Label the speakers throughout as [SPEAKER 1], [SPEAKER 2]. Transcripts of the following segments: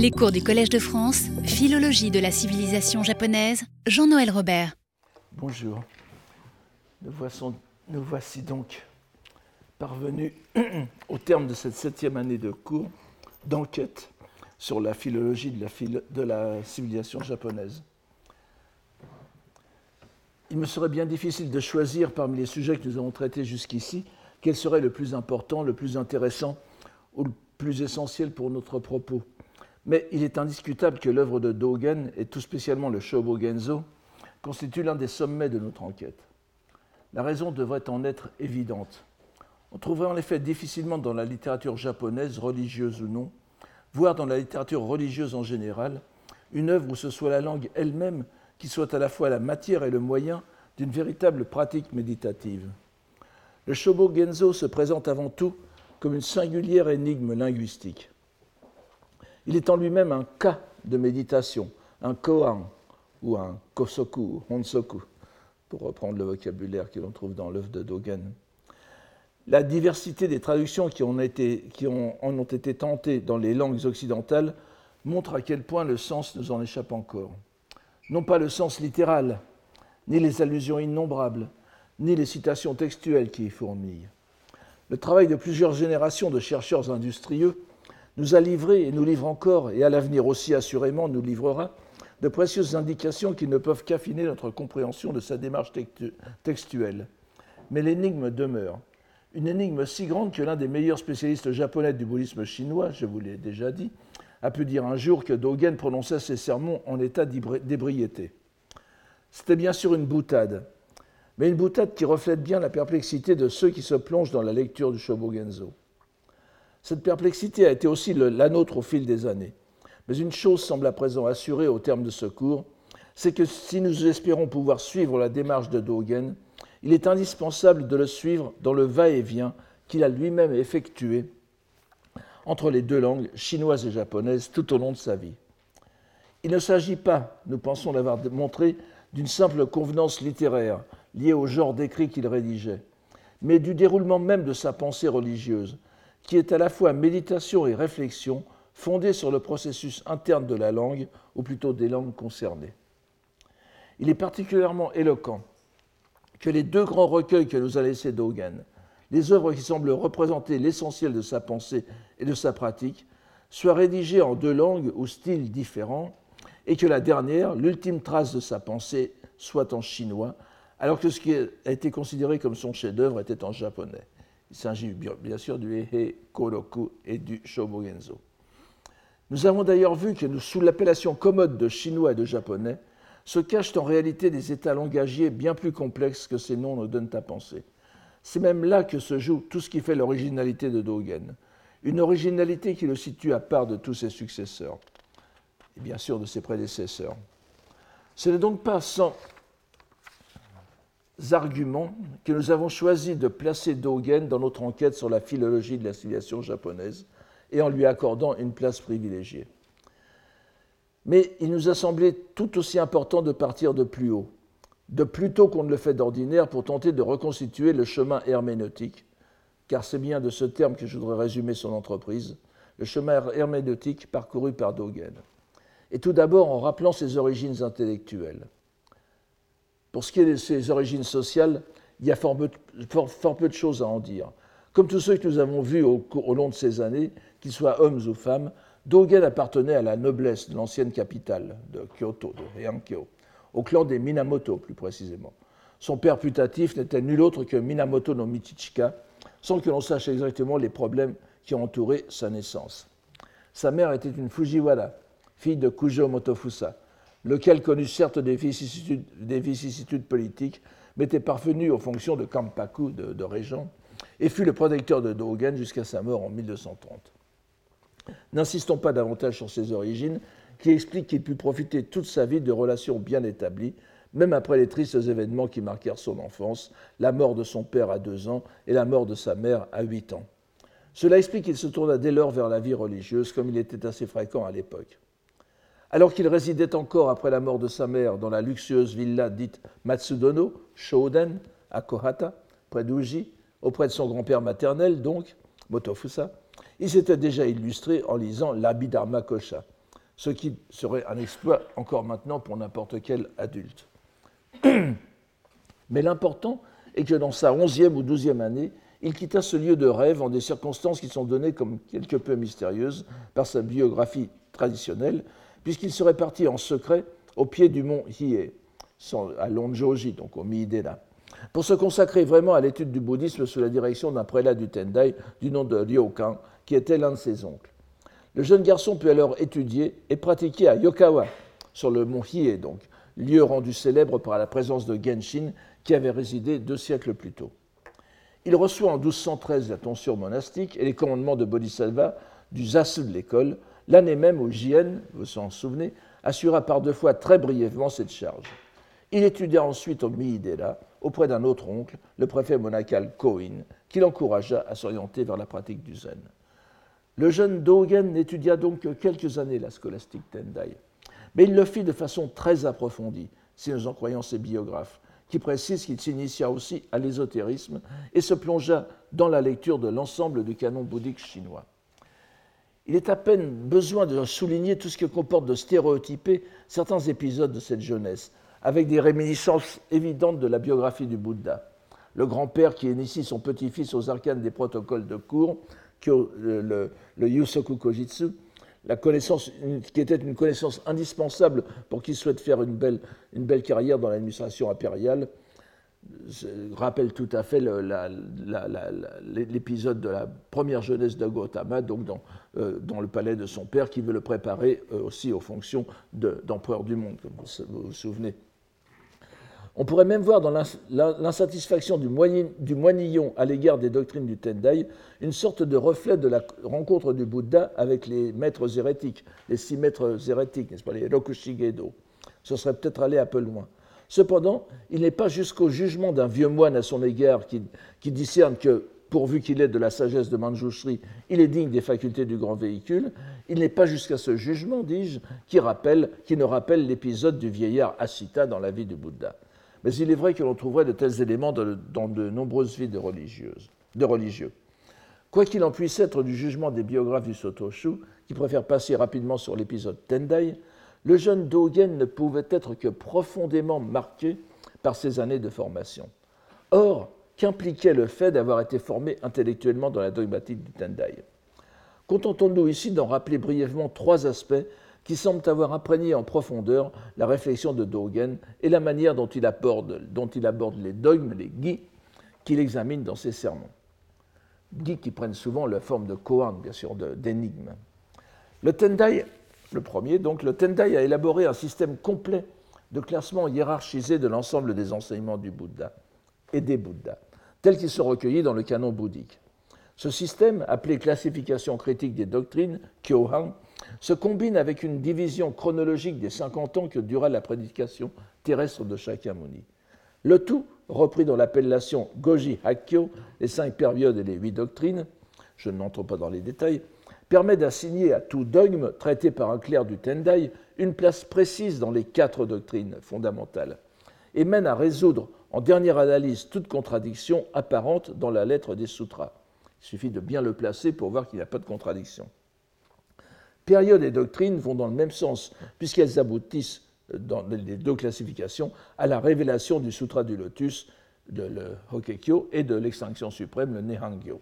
[SPEAKER 1] Les cours du Collège de France, Philologie de la civilisation japonaise, Jean-Noël Robert.
[SPEAKER 2] Bonjour. Nous, voici donc parvenus au terme de cette septième année de cours d'enquête sur la philologie de la civilisation japonaise. Il me serait bien difficile de choisir parmi les sujets que nous avons traités jusqu'ici quel serait le plus important, le plus intéressant ou le plus essentiel pour notre propos. Mais il est indiscutable que l'œuvre de Dogen, et tout spécialement le Shobogenzo, constitue l'un des sommets de notre enquête. La raison devrait en être évidente. On trouverait en effet difficilement dans la littérature japonaise, religieuse ou non, voire dans la littérature religieuse en général, une œuvre où ce soit la langue elle-même qui soit à la fois la matière et le moyen d'une véritable pratique méditative. Le Shobogenzo se présente avant tout comme une singulière énigme linguistique. Il est en lui-même un cas de méditation, un koan ou un kosoku, honsoku, pour reprendre le vocabulaire que l'on trouve dans l'œuvre de Dogen. La diversité des traductions qui, en ont été tentées dans les langues occidentales montre à quel point le sens nous en échappe encore. Non pas le sens littéral, ni les allusions innombrables, ni les citations textuelles qui y fourmillent. Le travail de plusieurs générations de chercheurs industrieux nous a livré et nous livre encore, et à l'avenir aussi assurément nous livrera, de précieuses indications qui ne peuvent qu'affiner notre compréhension de sa démarche textuelle. Mais l'énigme demeure. Une énigme si grande que l'un des meilleurs spécialistes japonais du bouddhisme chinois, je vous l'ai déjà dit, a pu dire un jour que Dogen prononçait ses sermons en état d'ébriété. C'était bien sûr une boutade, mais une boutade qui reflète bien la perplexité de ceux qui se plongent dans la lecture du Shobogenzo. Cette perplexité a été aussi la nôtre au fil des années. Mais une chose semble à présent assurée au terme de ce cours, c'est que si nous espérons pouvoir suivre la démarche de Dogen, il est indispensable de le suivre dans le va-et-vient qu'il a lui-même effectué entre les deux langues, chinoise et japonaise, tout au long de sa vie. Il ne s'agit pas, nous pensons l'avoir montré, d'une simple convenance littéraire liée au genre d'écrit qu'il rédigeait, mais du déroulement même de sa pensée religieuse, qui est à la fois méditation et réflexion fondée sur le processus interne de la langue, ou plutôt des langues concernées. Il est particulièrement éloquent que les deux grands recueils que nous a laissés Dogen, les œuvres qui semblent représenter l'essentiel de sa pensée et de sa pratique, soient rédigés en deux langues ou styles différents, et que la dernière, l'ultime trace de sa pensée, soit en chinois, alors que ce qui a été considéré comme son chef-d'œuvre était en japonais. Il s'agit bien sûr du Ehe Koroku et du Shobogenzo. Nous avons d'ailleurs vu que sous l'appellation commode de chinois et de japonais se cachent en réalité des états langagiers bien plus complexes que ces noms nous donnent à penser. C'est même là que se joue tout ce qui fait l'originalité de Dogen, une originalité qui le situe à part de tous ses successeurs, et bien sûr de ses prédécesseurs. Ce n'est donc pas sans arguments que nous avons choisi de placer Dogen dans notre enquête sur la philologie de la civilisation japonaise et en lui accordant une place privilégiée. Mais il nous a semblé tout aussi important de partir de plus haut, de plus tôt qu'on ne le fait d'ordinaire pour tenter de reconstituer le chemin herméneutique, car c'est bien de ce terme que je voudrais résumer son entreprise, le chemin herméneutique parcouru par Dogen. Et tout d'abord en rappelant ses origines intellectuelles. Pour ce qui est de ses origines sociales, il y a fort peu, de choses à en dire. Comme tous ceux que nous avons vus au, long de ces années, qu'ils soient hommes ou femmes, Dogen appartenait à la noblesse de l'ancienne capitale de Kyoto, de Heiankyo, au clan des Minamoto plus précisément. Son père putatif n'était nul autre que Minamoto no Michichika, sans que l'on sache exactement les problèmes qui ont entouré sa naissance. Sa mère était une Fujiwara, fille de Kujo Motofusa, lequel connut certes des vicissitudes, politiques, mais était parvenu aux fonctions de Kampaku, de, régent, et fut le protecteur de Dogen jusqu'à sa mort en 1230. N'insistons pas davantage sur ses origines, qui expliquent qu'il put profiter toute sa vie de relations bien établies, même après les tristes événements qui marquèrent son enfance, la mort de son père à deux ans et la mort de sa mère à huit ans. Cela explique qu'il se tourna dès lors vers la vie religieuse, comme il était assez fréquent à l'époque. Alors qu'il résidait encore après la mort de sa mère dans la luxueuse villa dite Matsudono, Shoden, à Kohata, près d'Uji, auprès de son grand-père maternel, donc, Motofusa, il s'était déjà illustré en lisant l'Abhidharma Kosha, ce qui serait un exploit encore maintenant pour n'importe quel adulte. Mais l'important est que dans sa onzième ou douzième année, il quitta ce lieu de rêve en des circonstances qui sont données comme quelque peu mystérieuses par sa biographie traditionnelle, puisqu'il serait parti en secret au pied du mont Hiei, à Lonjoji, donc au Miidena, pour se consacrer vraiment à l'étude du bouddhisme sous la direction d'un prélat du Tendai du nom de Ryokan, qui était l'un de ses oncles. Le jeune garçon put alors étudier et pratiquer à Yokawa, sur le mont Hiei donc, lieu rendu célèbre par la présence de Genshin qui avait résidé deux siècles plus tôt. Il reçoit en 1213 la tonsure monastique et les commandements de Bodhisattva du zasu de l'école, l'année même où Jien, vous vous en souvenez, assura par deux fois très brièvement cette charge. Il étudia ensuite au Miidera auprès d'un autre oncle, le préfet monacal Koin, qui l'encouragea à s'orienter vers la pratique du zen. Le jeune Dogen n'étudia donc que quelques années la scolastique Tendai, mais il le fit de façon très approfondie, si nous en croyons ses biographes, qui précisent qu'il s'initia aussi à l'ésotérisme et se plongea dans la lecture de l'ensemble du canon bouddhique chinois. Il est à peine besoin de souligner tout ce que comporte de stéréotyper certains épisodes de cette jeunesse, avec des réminiscences évidentes de la biographie du Bouddha. Le grand-père qui initie son petit-fils aux arcanes des protocoles de cours le, Yusoku Kojitsu, la connaissance, qui était une connaissance indispensable pour qui souhaite faire une belle, une belle carrière dans l'administration impériale, rappelle tout à fait l'épisode de la première jeunesse de Gautama, donc dans, dans, le palais de son père, qui veut le préparer euh, aussi aux fonctions d'empereur du monde, comme vous vous souvenez. On pourrait même voir dans l'insatisfaction du, moinillon à l'égard des doctrines du Tendai une sorte de reflet de la rencontre du Bouddha avec les maîtres hérétiques, les six maîtres hérétiques, n'est-ce pas, les Rokushigedo. Ce serait peut-être aller un peu loin. Cependant, il n'est pas jusqu'au jugement d'un vieux moine à son égard qui discerne que, pourvu qu'il ait de la sagesse de Manjushri, il est digne des facultés du grand véhicule, il n'est pas jusqu'à ce jugement, dis-je, qui, qui ne rappelle l'épisode du vieillard Asita dans la vie du Bouddha. Mais il est vrai que l'on trouverait de tels éléments dans de nombreuses vies de, religieuses, de religieux. Quoi qu'il en puisse être du jugement des biographes du Sotoshu, qui préfèrent passer rapidement sur l'épisode Tendai, le jeune Dogen ne pouvait être que profondément marqué par ses années de formation. Or, qu'impliquait le fait d'avoir été formé intellectuellement dans la dogmatique du Tendai Contentons-nous ici d'en rappeler brièvement trois aspects qui semblent avoir imprégné en profondeur la réflexion de Dogen et la manière dont il aborde, dont il aborde les dogmes, les gui, qu'il examine dans ses sermons. Gui qui prennent souvent la forme de koan, bien sûr, d'énigmes. Le Tendai, le premier, donc, le Tendai a élaboré un système complet de classement hiérarchisé de l'ensemble des enseignements du Bouddha et des Bouddhas, tels qu'ils sont recueillis dans le canon bouddhique. Ce système, appelé classification critique des doctrines, Kyohan, se combine avec une division chronologique des 50 ans que dura la prédication terrestre de Shakyamuni. Le tout, repris dans l'appellation Goji Hakkyo, les cinq périodes et les huit doctrines, je n'entre pas dans les détails, permet d'assigner à tout dogme traité par un clerc du Tendai une place précise dans les quatre doctrines fondamentales et mène à résoudre en dernière analyse toute contradiction apparente dans la lettre des sutras. Il suffit de bien le placer pour voir qu'il n'y a pas de contradiction. Période et doctrine vont dans le même sens, puisqu'elles aboutissent, dans les deux classifications, à la révélation du Sutra du Lotus, de le Hokekyo, et de l'extinction suprême, le Nehangyo,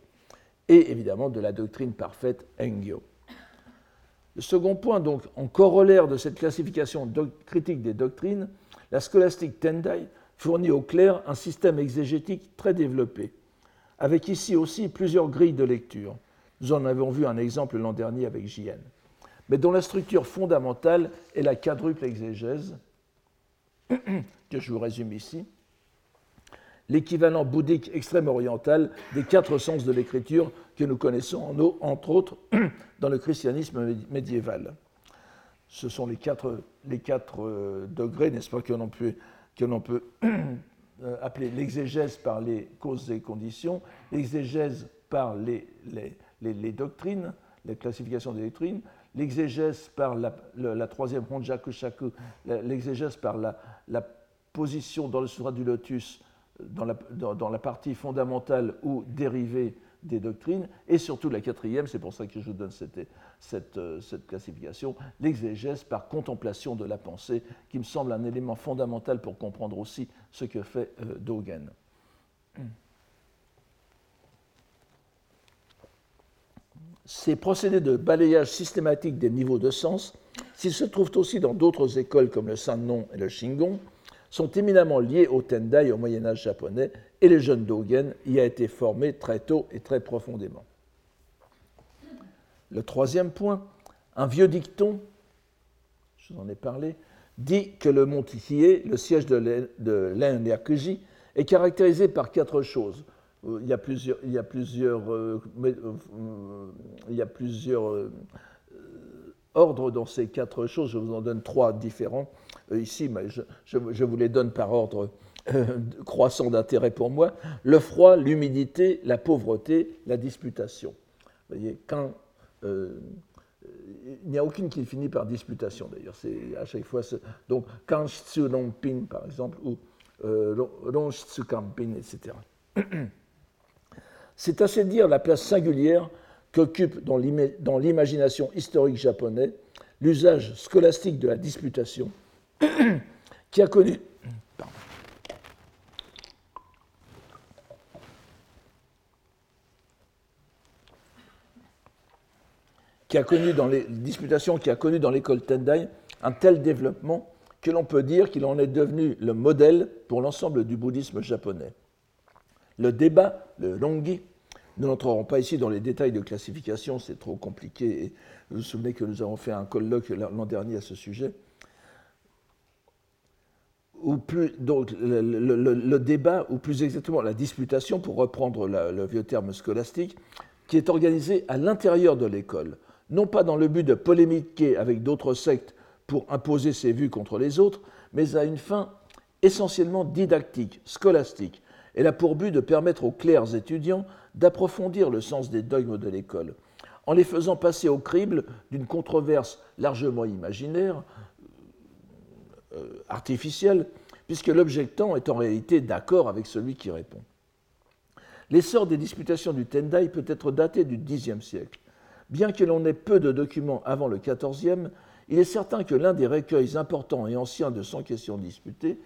[SPEAKER 2] et évidemment de la doctrine parfaite, Engyo. Le second point, donc, en corollaire de cette classification critique des doctrines, la scolastique Tendai fournit au clair un système exégétique très développé, avec ici aussi plusieurs grilles de lecture. Nous en avons vu un exemple l'an dernier avec JN mais dont la structure fondamentale est la quadruple exégèse, que je vous résume ici, l'équivalent bouddhique extrême-oriental des quatre sens de l'écriture que nous connaissons, entre autres, dans le christianisme médiéval. Ce sont les quatre, les quatre euh, degrés, n'est-ce pas, que l'on peut, peut euh, appeler l'exégèse par les causes et conditions, l'exégèse par les, les, les, doctrines, les classifications des doctrines, l'exégèse par la, troisième Honjaku-shaku, l'exégèse par la, position dans le Sutra du Lotus, dans la, dans, la, partie fondamentale ou dérivée des doctrines, et surtout la quatrième, c'est pour ça que je vous donne cette, euh, classification, l'exégèse par contemplation de la pensée, qui me semble un élément fondamental pour comprendre aussi ce que fait euh, Dogen. Ces procédés de balayage systématique des niveaux de sens, s'ils se trouvent aussi dans d'autres écoles comme le Sannon et le Shingon, sont éminemment liés au Tendai au Moyen Âge japonais et le jeune Dogen y a été formé très tôt et très profondément. Le troisième point, un vieux dicton, je vous en ai parlé, dit que le mont Hiei, le siège de l'Enryakuji, est caractérisé par quatre choses. Euh, il y a plusieurs ordres dans ces quatre choses. Je vous en donne trois différents ici, mais je, vous les donne par ordre croissant d'intérêt pour moi. Le froid, l'humidité, la pauvreté, la disputation. Voyez, quand il n'y a aucune qui finit par disputation d'ailleurs. C'est à chaque fois. Donc, quand Pin, par exemple, ou euh, Kampin, etc. C'est assez dire la place singulière qu'occupe dans l'imagination historique japonaise l'usage scolastique de la disputation qui a connu qui a connu dans les disputations qui a connu dans l'école Tendai un tel développement que l'on peut dire qu'il en est devenu le modèle pour l'ensemble du bouddhisme japonais. Le débat, le longi, nous n'entrerons pas ici dans les détails de classification, c'est trop compliqué. Et vous vous souvenez que nous avons fait un colloque l'an dernier à ce sujet. Ou plus, donc, le, débat, ou plus exactement la disputation, pour reprendre le vieux terme scolastique, qui est organisé à l'intérieur de l'école, non pas dans le but de polémiquer avec d'autres sectes pour imposer ses vues contre les autres, mais à une fin essentiellement didactique, scolastique. Elle a pour but de permettre aux clairs étudiants d'approfondir le sens des dogmes de l'école, en les faisant passer au crible d'une controverse largement imaginaire, artificielle, puisque l'objectant est en réalité d'accord avec celui qui répond. L'essor des disputations du Tendai peut être daté du Xe siècle. Bien que l'on ait peu de documents avant le XIVe, il est certain que l'un des recueils importants et anciens de 100 questions disputées,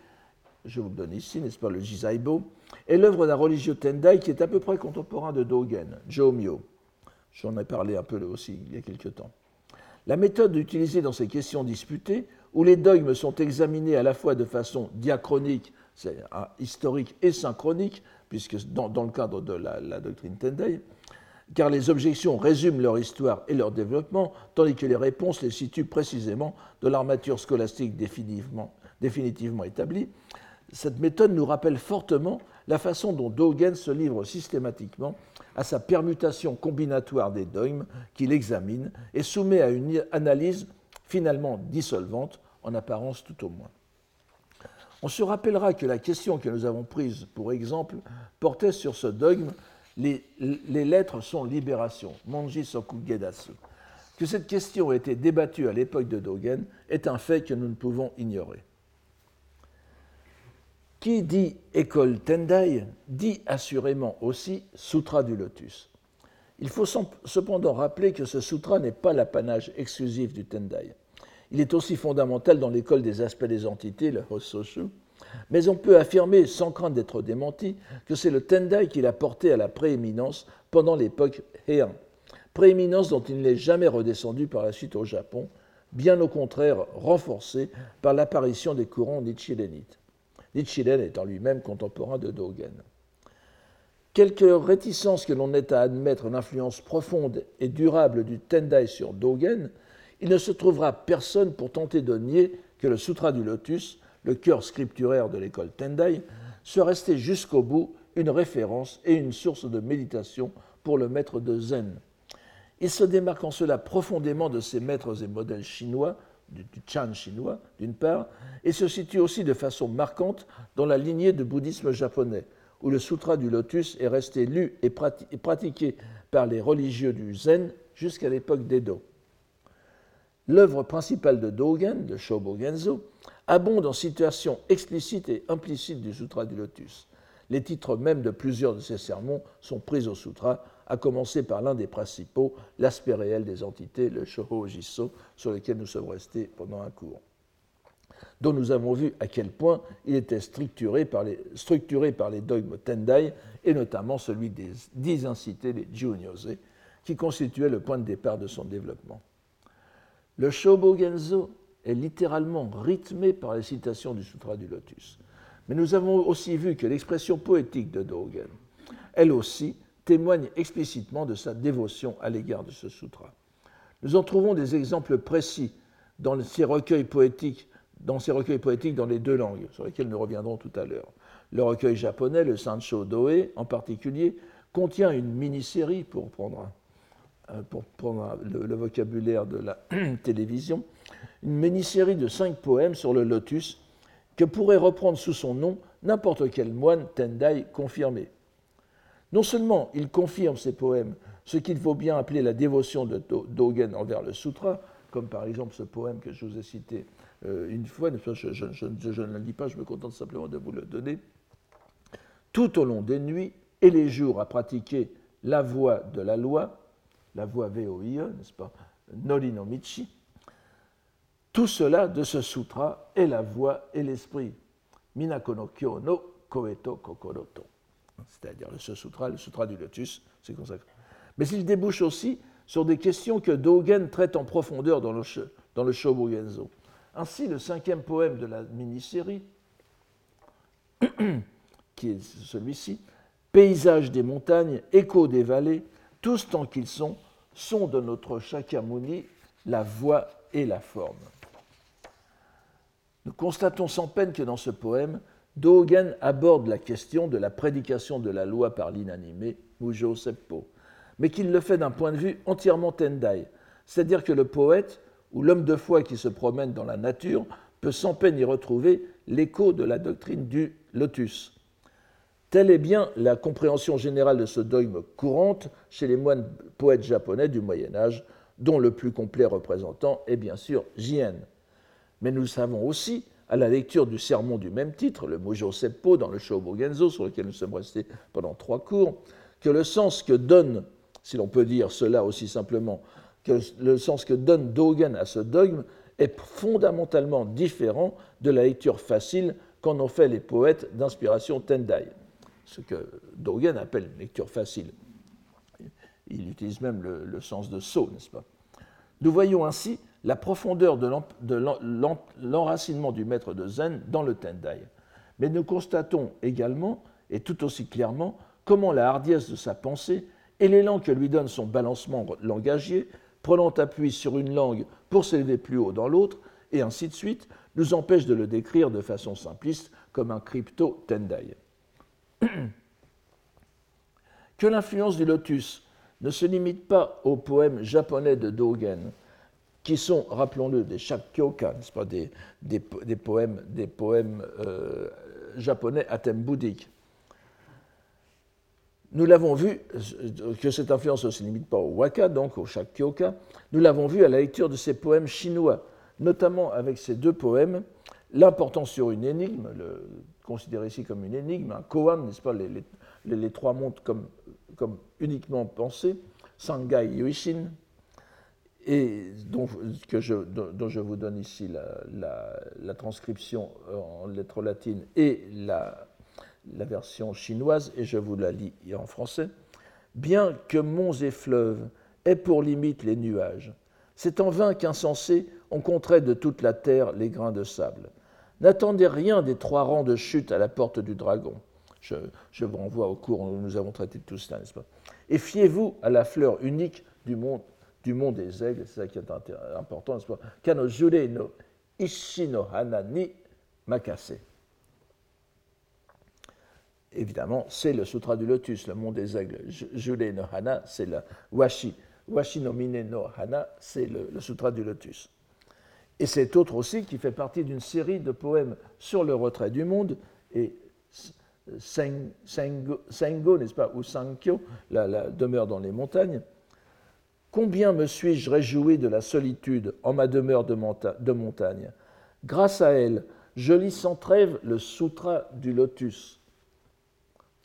[SPEAKER 2] je vous le donne ici, n'est-ce pas, le Jizaibo, est l'œuvre d'un religieux Tendai qui est à peu près contemporain de Dogen, Jomyo. J'en ai parlé un peu aussi il y a quelque temps. La méthode utilisée dans ces questions disputées, où les dogmes sont examinés à la fois de façon diachronique, c'est historique et synchronique, puisque dans, le cadre de la, la doctrine Tendai, car les objections résument leur histoire et leur développement, tandis que les réponses les situent précisément de l'armature scolastique définitivement, définitivement établie. Cette méthode nous rappelle fortement la façon dont Dogen se livre systématiquement à sa permutation combinatoire des dogmes qu'il examine et soumet à une analyse finalement dissolvante, en apparence tout au moins. On se rappellera que la question que nous avons prise pour exemple portait sur ce dogme les, lettres sont libération, Monji Soku Gedasu. Que cette question ait été débattue à l'époque de Dogen est un fait que nous ne pouvons ignorer. Qui dit école Tendai dit assurément aussi Sutra du Lotus. Il faut cependant rappeler que ce sutra n'est pas l'apanage exclusif du Tendai. Il est aussi fondamental dans l'école des aspects des entités, le Hososhu, mais on peut affirmer, sans crainte d'être démenti, que c'est le Tendai qui l'a porté à la prééminence pendant l'époque Heian, prééminence dont il n'est jamais redescendu par la suite au Japon, bien au contraire renforcé par l'apparition des courants nichirénites. Nichiren étant lui-même contemporain de Dogen. Quelque réticence que l'on ait à admettre l'influence profonde et durable du Tendai sur Dogen, il ne se trouvera personne pour tenter de nier que le Sutra du Lotus le cœur scripturaire de l'école Tendai, se restait jusqu'au bout une référence et une source de méditation pour le maître de Zen. Il se démarque en cela profondément de ses maîtres et modèles chinois, du, Chan chinois d'une part, et se situe aussi de façon marquante dans la lignée du bouddhisme japonais, où le sutra du lotus est resté lu et pratiqué par les religieux du Zen jusqu'à l'époque d'Edo. L'œuvre principale de Dogen, de Shobo Genzo, abonde en situations explicites et implicites du Sutra du Lotus. Les titres même de plusieurs de ses sermons sont pris au Sutra, à commencer par l'un des principaux, l'aspect réel des entités, le Shoho sur lequel nous sommes restés pendant un cours, dont nous avons vu à quel point il était structuré par les, dogmes Tendai, et notamment celui des dix incités, les Junyose, qui constituait le point de départ de son développement. Le Shobogenzo est littéralement rythmé par les citations du Sutra du Lotus. Mais nous avons aussi vu que l'expression poétique de Dogen, elle aussi, témoigne explicitement de sa dévotion à l'égard de ce sutra. Nous en trouvons des exemples précis dans ces recueils poétiques, dans ces recueils poétiques dans les deux langues, sur lesquels nous reviendrons tout à l'heure. Le recueil japonais, le Sancho Doe en particulier, contient une mini-série, pour prendre, prendre le, vocabulaire de la télévision, une mini-série de cinq poèmes sur le lotus que pourrait reprendre sous son nom n'importe quel moine Tendai confirmé. Non seulement il confirme ces poèmes, ce qu'il faut bien appeler la dévotion de Dogen envers le sutra, comme par exemple ce poème que je vous ai cité euh, une fois, je, je, ne le dis pas, je me contente simplement de vous le donner, tout au long des nuits et les jours à pratiquer la voie de la loi, la voie VOIE, n'est-ce pas, Norinomichi, tout cela de ce sutra est la voix et l'esprit. Minakono Kyo no Koeto Kokoroto. C'est-à-dire le sutra, le sutra du lotus, c'est consacré. Mais il débouche aussi sur des questions que Dogen traite en profondeur dans le, dans. Ainsi, le cinquième poème de la mini-série, qui est celui-ci, Paysage des montagnes, écho des vallées, tous tant qu'ils sont, sont de notre Shakyamuni la voix et la forme. Nous constatons sans peine que dans ce poème, Dogen aborde la question de la prédication de la loi par l'inanimé, Mujo Seppo, mais qu'il le fait d'un point de vue entièrement tendai, c'est-à-dire que le poète ou l'homme de foi qui se promène dans la nature peut sans peine y retrouver l'écho de la doctrine du lotus. Telle est bien la compréhension générale de ce dogme courante chez les moines poètes japonais du Moyen Âge, dont le plus complet représentant est bien sûr Jien. Mais nous savons aussi, à la lecture du sermon du même titre, le Mujo Seppo dans le Shobogenzo, sur lequel nous sommes restés pendant trois cours, que le sens que donne, si l'on peut dire cela aussi simplement, que le sens que donne Dogen à ce dogme est fondamentalement différent de la lecture facile qu'en ont fait les poètes d'inspiration Tendai, ce que Dogen appelle lecture facile. Il utilise même le, le sens de saut, n'est-ce pas? Nous voyons ainsi la profondeur de l'enracinement du maître de Zen dans le Tendai. Mais nous constatons également, et tout aussi clairement, comment la hardiesse de sa pensée et l'élan que lui donne son balancement langagier, prenant appui sur une langue pour s'élever plus haut dans l'autre, et ainsi de suite, nous empêche de le décrire de façon simpliste comme un crypto-tendai. que l'influence du lotus ne se limite pas au poème japonais de Dogen, qui sont, rappelons-le, des shakkyoka, n'est-ce pas, des, des, poèmes, des poèmes euh, japonais à thème bouddhique. Nous l'avons vu, que cette influence ne se limite pas au waka, donc au shakkyoka, nous l'avons vu à la lecture de ces poèmes chinois, notamment avec ces deux poèmes, l'important sur une énigme, le, considéré ici comme une énigme, un koan, n'est-ce pas, les, trois montres comme, uniquement pensées, Sangai Yuishin, et dont, que je, dont, je, vous donne ici la, la, transcription en lettres latines et la, la, version chinoise, et je vous la lis en français. Bien que monts et fleuves aient pour limite les nuages, c'est en vain qu'insensés on compterait de toute la terre les grains de sable. N'attendez rien des trois rangs de chute à la porte du dragon. Je, vous renvoie au cours où nous avons traité de tout cela, n'est-ce pas? Et fiez-vous à la fleur unique du monde des aigles, c'est ça qui est important, n'est-ce pas? Kano jure no ishi no hana ni makase. Évidemment, c'est le sutra du lotus, le monde des aigles. Jure no hana, c'est la washi. Washi no no hana, c'est le, sutra du lotus. Et c'est autre aussi qui fait partie d'une série de poèmes sur le retrait du monde et Sengo, n'est-ce pas, ou Sankyo, la demeure dans les montagnes, Combien me suis-je réjoui de la solitude en ma demeure de, montagne Grâce à elle, je lis sans trêve le sutra du lotus.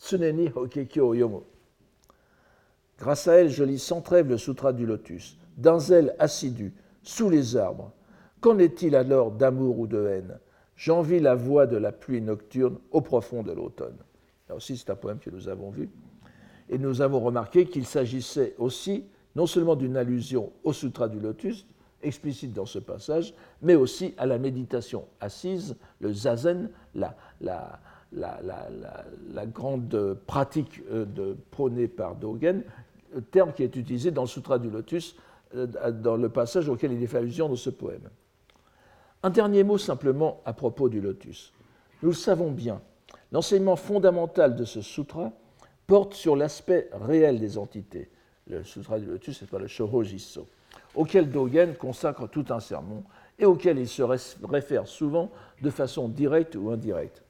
[SPEAKER 2] Tsuneni Hokekyo Yomo. Grâce à elle, je lis sans trêve le Sutra du Lotus, d'un zèle assidu, sous les arbres. Qu'en est-il alors d'amour ou de haine? J'envie la voix de la pluie nocturne au profond de l'automne. Là aussi, c'est un poème que nous avons vu. Et nous avons remarqué qu'il s'agissait aussi non seulement d'une allusion au Sutra du Lotus, explicite dans ce passage, mais aussi à la méditation assise, le zazen, la, la, grande pratique euh, prônée par Dogen, terme qui est utilisé dans le Sutra du Lotus, euh, dans le passage auquel il est fait allusion dans ce poème. Un dernier mot simplement à propos du Lotus. Nous le savons bien, l'enseignement fondamental de ce sutra porte sur l'aspect réel des entités. Le sutra du Lotus, c'est pas le Shoho Jisso, auquel Dogen consacre tout un sermon et auquel il se réfère souvent de façon directe ou indirecte.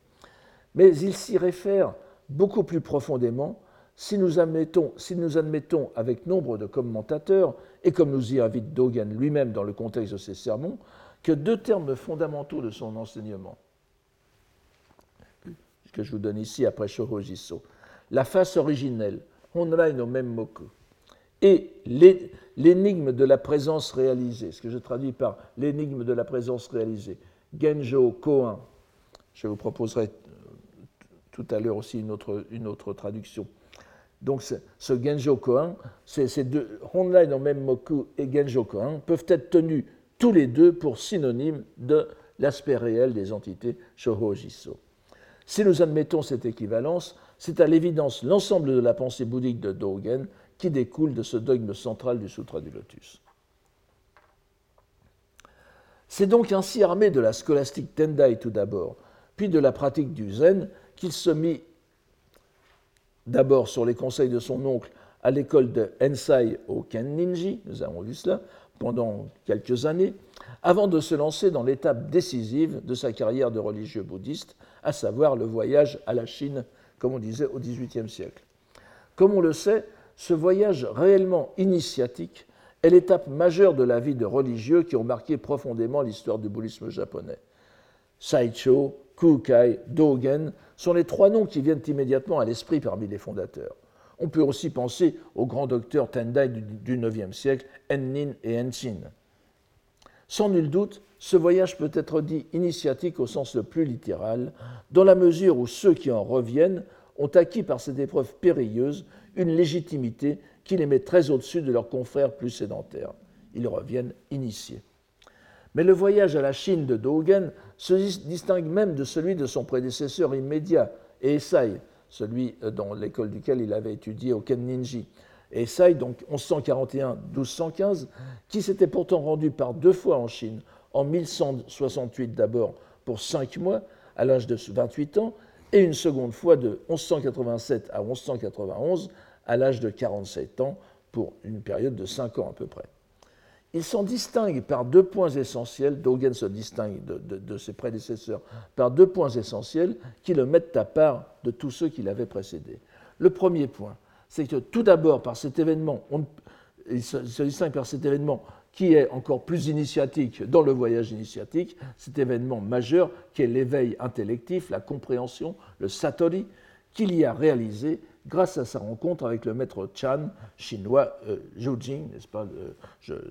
[SPEAKER 2] Mais il s'y réfère beaucoup plus profondément si nous, admettons, si nous admettons avec nombre de commentateurs, et comme nous y invite Dogen lui-même dans le contexte de ses sermons, que deux termes fondamentaux de son enseignement, que je vous donne ici après Shohojiso, la face originelle, Honrai no Memmoku, et l'énigme de la présence réalisée, ce que je traduis par l'énigme de la présence réalisée, Genjo Koan. Je vous proposerai tout à l'heure aussi une autre, une autre traduction. Donc ce Genjo Koan, ces deux, Honrai no Memmoku et Genjo Koan, peuvent être tenus tous les deux pour synonymes de l'aspect réel des entités Shoho Jiso. Si nous admettons cette équivalence, c'est à l'évidence l'ensemble de la pensée bouddhique de Dogen qui découle de ce dogme central du Sutra du Lotus. C'est donc ainsi armé de la scolastique Tendai tout d'abord, puis de la pratique du Zen, qu'il se mit d'abord sur les conseils de son oncle à l'école de Ensai au Kenninji, nous avons vu cela, pendant quelques années, avant de se lancer dans l'étape décisive de sa carrière de religieux bouddhiste, à savoir le voyage à la Chine, comme on disait au XVIIIe siècle. Comme on le sait, ce voyage réellement initiatique est l'étape majeure de la vie de religieux qui ont marqué profondément l'histoire du bouddhisme japonais. Saicho, Kukai, Dogen sont les trois noms qui viennent immédiatement à l'esprit parmi les fondateurs. On peut aussi penser au grand docteur Tendai du IXe siècle, Ennin et Enshin. Sans nul doute, ce voyage peut être dit initiatique au sens le plus littéral, dans la mesure où ceux qui en reviennent ont acquis par cette épreuve périlleuse une légitimité qui les met très au-dessus de leurs confrères plus sédentaires. Ils reviennent initiés. Mais le voyage à la Chine de Dogen se distingue même de celui de son prédécesseur immédiat, Eisai, celui euh, dans l'école duquel il avait étudié au Kenninji. Eisai, donc 1141-1215, qui s'était pourtant rendu par deux fois en Chine, en 1168 d'abord pour cinq mois, à l'âge de 28 ans, et une seconde fois de 1187 à 1191, à l'âge de 47 ans, pour une période de cinq ans à peu près. Il s'en distingue par deux points essentiels, Dogen se distingue de, ses prédécesseurs par deux points essentiels qui le mettent à part de tous ceux qui l'avaient précédé. Le premier point, c'est que tout d'abord, par cet événement, il se, distingue par cet événement qui est encore plus initiatique dans le voyage initiatique, cet événement majeur qui est l'éveil intellectif, la compréhension, le satori, qu'il y a réalisé grâce à sa rencontre avec le maître Chan chinois euh, Zhou Jing, n'est-ce pas,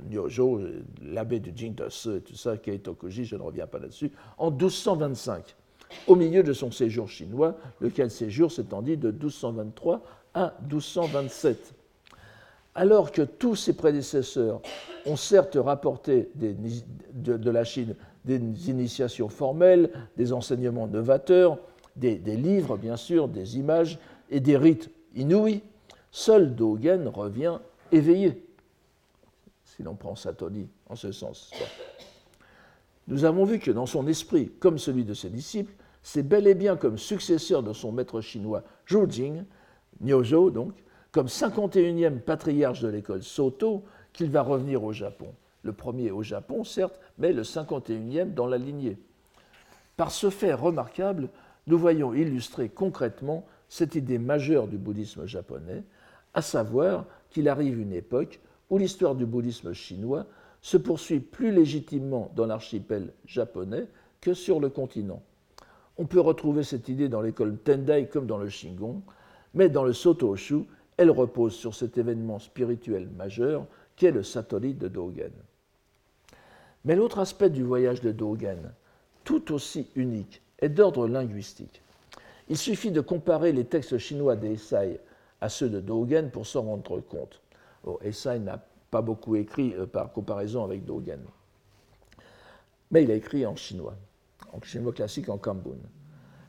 [SPEAKER 2] Nyojo, l'abbé du Jing et tout ça, qui est je ne reviens pas là-dessus, en 1225, au milieu de son séjour chinois, lequel séjour s'étendit de 1223 à 1227. Alors que tous ses prédécesseurs ont certes rapporté de, la Chine des initiations formelles, des enseignements novateurs, des livres, bien sûr, des images, et des rites inouïs, seul Dogen revient éveillé, si l'on prend Satori en ce sens. Nous avons vu que dans son esprit, comme celui de ses disciples, c'est bel et bien comme successeur de son maître chinois Zhu Jing, Nyojo donc, comme 51e patriarche de l'école Soto, qu'il va revenir au Japon. Le premier au Japon, certes, mais le 51e dans la lignée. Par ce fait remarquable, nous voyons illustrer concrètement cette idée majeure du bouddhisme japonais, à savoir qu'il arrive une époque où l'histoire du bouddhisme chinois se poursuit plus légitimement dans l'archipel japonais que sur le continent. On peut retrouver cette idée dans l'école Tendai comme dans le Shingon, mais dans le Sotoshu, elle repose sur cet événement spirituel majeur qu'est le satellite de Dogen. Mais l'autre aspect du voyage de Dogen, tout aussi unique, est d'ordre linguistique. Il suffit de comparer les textes chinois d'Essai à ceux de Dogen pour s'en rendre compte. Oh, Essai n'a pas beaucoup écrit euh, par comparaison avec Dogen. Mais il a écrit en chinois, en chinois classique en Kambun.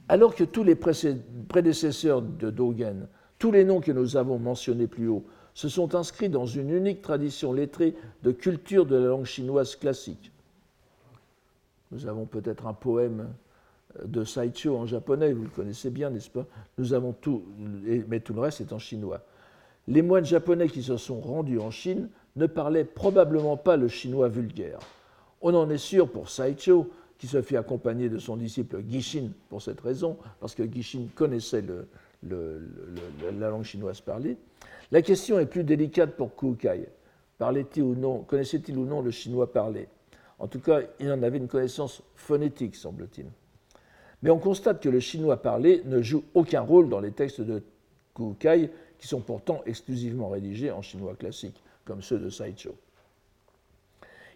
[SPEAKER 2] Alors que tous les prédécesseurs de Dogen, tous les noms que nous avons mentionnés plus haut, se sont inscrits dans une unique tradition lettrée de culture de la langue chinoise classique. Nous avons peut-être un poème de Saicho en japonais, vous le connaissez bien, n'est-ce pas? Nous avons tout, mais tout le reste est en chinois. Les moines japonais qui se sont rendus en Chine ne parlaient probablement pas le chinois vulgaire. On en est sûr pour Saicho, qui se fit accompagner de son disciple Gishin pour cette raison, parce que Gishin connaissait la langue chinoise parlée. La question est plus délicate pour Kukai. Parlait-il ou non, connaissait-il ou non le chinois parlé? En tout cas, il en avait une connaissance phonétique, semble-t-il. Mais on constate que le chinois parlé ne joue aucun rôle dans les textes de Kukai, qui sont pourtant exclusivement rédigés en chinois classique, comme ceux de Saicho.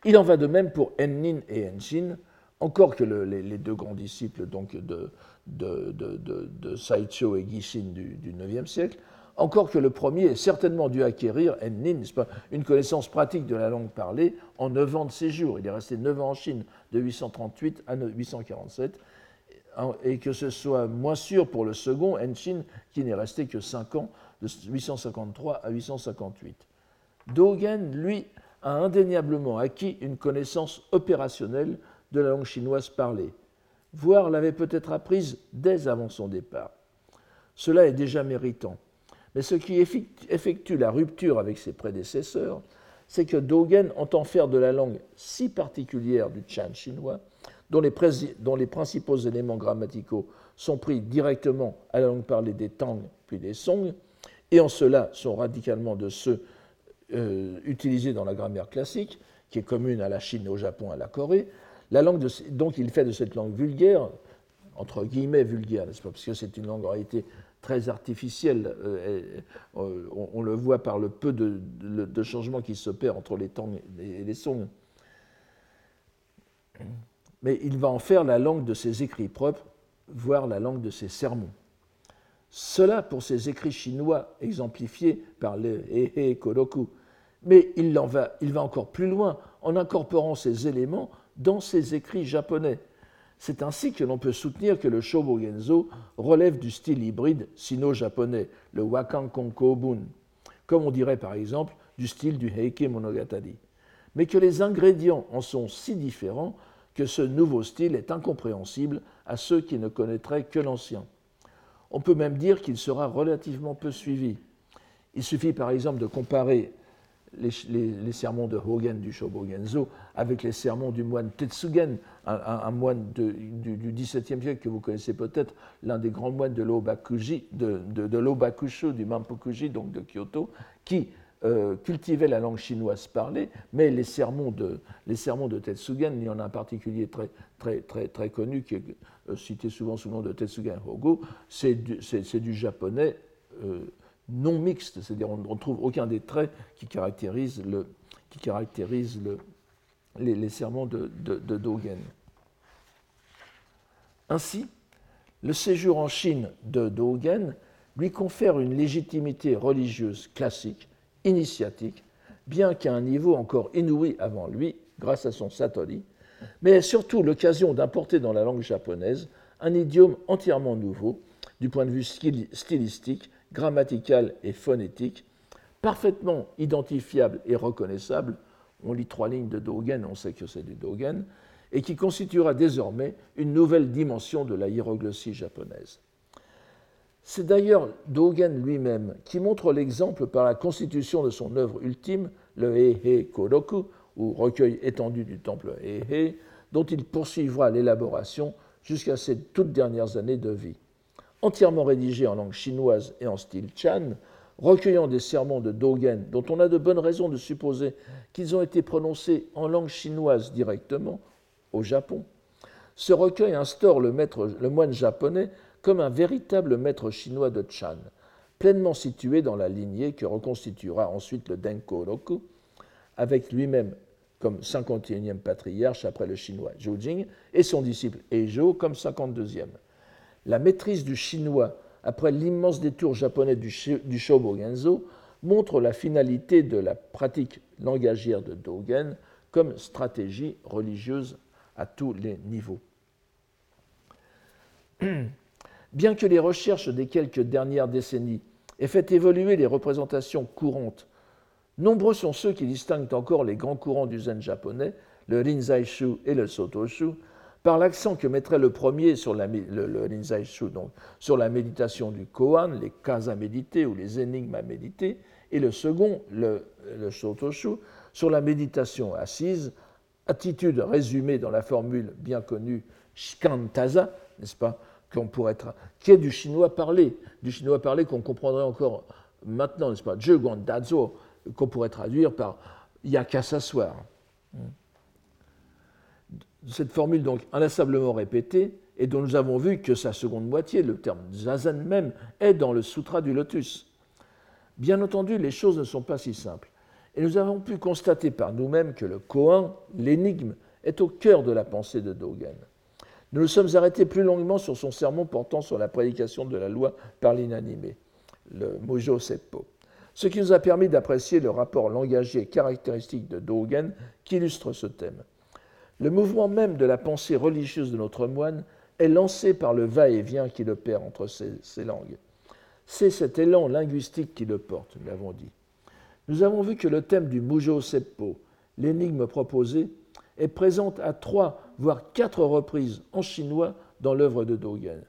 [SPEAKER 2] Il en va de même pour Ennin et Enshin, encore que les, deux grands disciples donc de, de, Saicho et Gishin du, du IXe siècle, encore que le premier ait certainement dû acquérir, Ennin, une connaissance pratique de la langue parlée en neuf ans de séjour. Il est resté neuf ans en Chine, de 838 à 847, et que ce soit moins sûr pour le second, Enshin, qui n'est resté que cinq ans, de 853 à 858. Dogen, lui, a indéniablement acquis une connaissance opérationnelle de la langue chinoise parlée, voire l'avait peut-être apprise dès avant son départ. Cela est déjà méritant. Mais ce qui effectue la rupture avec ses prédécesseurs, c'est que Dogen entend faire de la langue si particulière du Chan chinois, dont les, principaux éléments grammaticaux sont pris directement à la langue parlée des Tang puis des Song, et en cela sont radicalement de ceux euh, utilisés dans la grammaire classique, qui est commune à la Chine, au Japon, à la Corée. La langue donc il fait de cette langue vulgaire, entre guillemets vulgaire, n'est-ce pas, parce que c'est une langue en réalité très artificielle. Euh, euh, on, le voit par le peu de, de changements qui s'opèrent entre les Tang et les Song. Mais il va en faire la langue de ses écrits propres, voire la langue de ses sermons. Cela pour ses écrits chinois exemplifiés par le Hehe Koroku. Mais il, va, encore plus loin en incorporant ces éléments dans ses écrits japonais. C'est ainsi que l'on peut soutenir que le Shobogenzo relève du style hybride sino-japonais, le Wakan comme on dirait par exemple du style du Heike Monogatari, mais que les ingrédients en sont si différents que ce nouveau style est incompréhensible à ceux qui ne connaîtraient que l'ancien. On peut même dire qu'il sera relativement peu suivi. Il suffit par exemple de comparer les, sermons de Hogen du Shobogenzo avec les sermons du moine Tetsugen, un, moine du, XVIIe siècle que vous connaissez peut-être, l'un des grands moines de l'Obakushu, de, de, du Mampokuji, donc de Kyoto, qui euh, cultivait la langue chinoise parlée, mais les sermons de, Tetsugen, il y en a un particulier très, connu qui est euh, cité souvent sous le nom de Tetsugen Hogo, c'est du, japonais euh, non mixte, c'est-à-dire on ne trouve aucun des traits qui caractérisent, les, sermons de, de, Dogen. Ainsi, le séjour en Chine de Dogen lui confère une légitimité religieuse classique, initiatique, bien qu'à un niveau encore inouï avant lui, grâce à son satori, mais surtout l'occasion d'importer dans la langue japonaise un idiome entièrement nouveau, du point de vue stylistique, grammatical et phonétique, parfaitement identifiable et reconnaissable, on lit trois lignes de Dogen, on sait que c'est du Dogen, et qui constituera désormais une nouvelle dimension de la hiéroglossie japonaise. C'est d'ailleurs Dogen lui-même qui montre l'exemple par la constitution de son œuvre ultime, le Heihe Koroku, ou recueil étendu du temple Heihe, dont il poursuivra l'élaboration jusqu'à ses toutes dernières années de vie. Entièrement rédigé en langue chinoise et en style Chan, recueillant des sermons de Dogen dont on a de bonnes raisons de supposer qu'ils ont été prononcés en langue chinoise directement au Japon. Ce recueil instaure le moine japonais comme un véritable maître chinois de Chan, pleinement situé dans la lignée que reconstituera ensuite le Denko Roku, avec lui-même comme 51e patriarche après le chinois Zhou Jing et son disciple Eizhou comme 52e. La maîtrise du chinois après l'immense détour japonais du, Shobo Genzo montre la finalité de la pratique langagière de Dogen comme stratégie religieuse à tous les niveaux. Bien que les recherches des quelques dernières décennies aient fait évoluer les représentations courantes, nombreux sont ceux qui distinguent encore les grands courants du zen japonais, le Rinzai-shu et le Soto-shu, par l'accent que mettrait le premier sur la, sur la méditation du koan, les cas à méditer ou les énigmes à méditer, et le second, le, le Soto-shu, sur la méditation assise, attitude résumée dans la formule bien connue Shikantaza, n'est-ce pas, qui est du chinois parlé, du chinois parlé qu'on comprendrait encore maintenant, n'est-ce pas, Dazo, qu'on pourrait traduire par il n'y a qu'à s'asseoir. Cette formule donc inlassablement répétée et dont nous avons vu que sa seconde moitié, le terme zazen même, est dans le Sutra du Lotus. Bien entendu, les choses ne sont pas si simples. Et nous avons pu constater par nous-mêmes que le koan, l'énigme, est au cœur de la pensée de Dogen. Nous nous sommes arrêtés plus longuement sur son sermon portant sur la prédication de la loi par l'inanimé, le Mojo Seppo, ce qui nous a permis d'apprécier le rapport langagier caractéristique de Dogen qui illustre ce thème. Le mouvement même de la pensée religieuse de notre moine est lancé par le va-et-vient qui opère entre ces, ces langues. C'est cet élan linguistique qui le porte, nous l'avons dit. Nous avons vu que le thème du Mujo Seppo, l'énigme proposée, est présente à trois, voire quatre reprises en chinois dans l'œuvre de Dogen.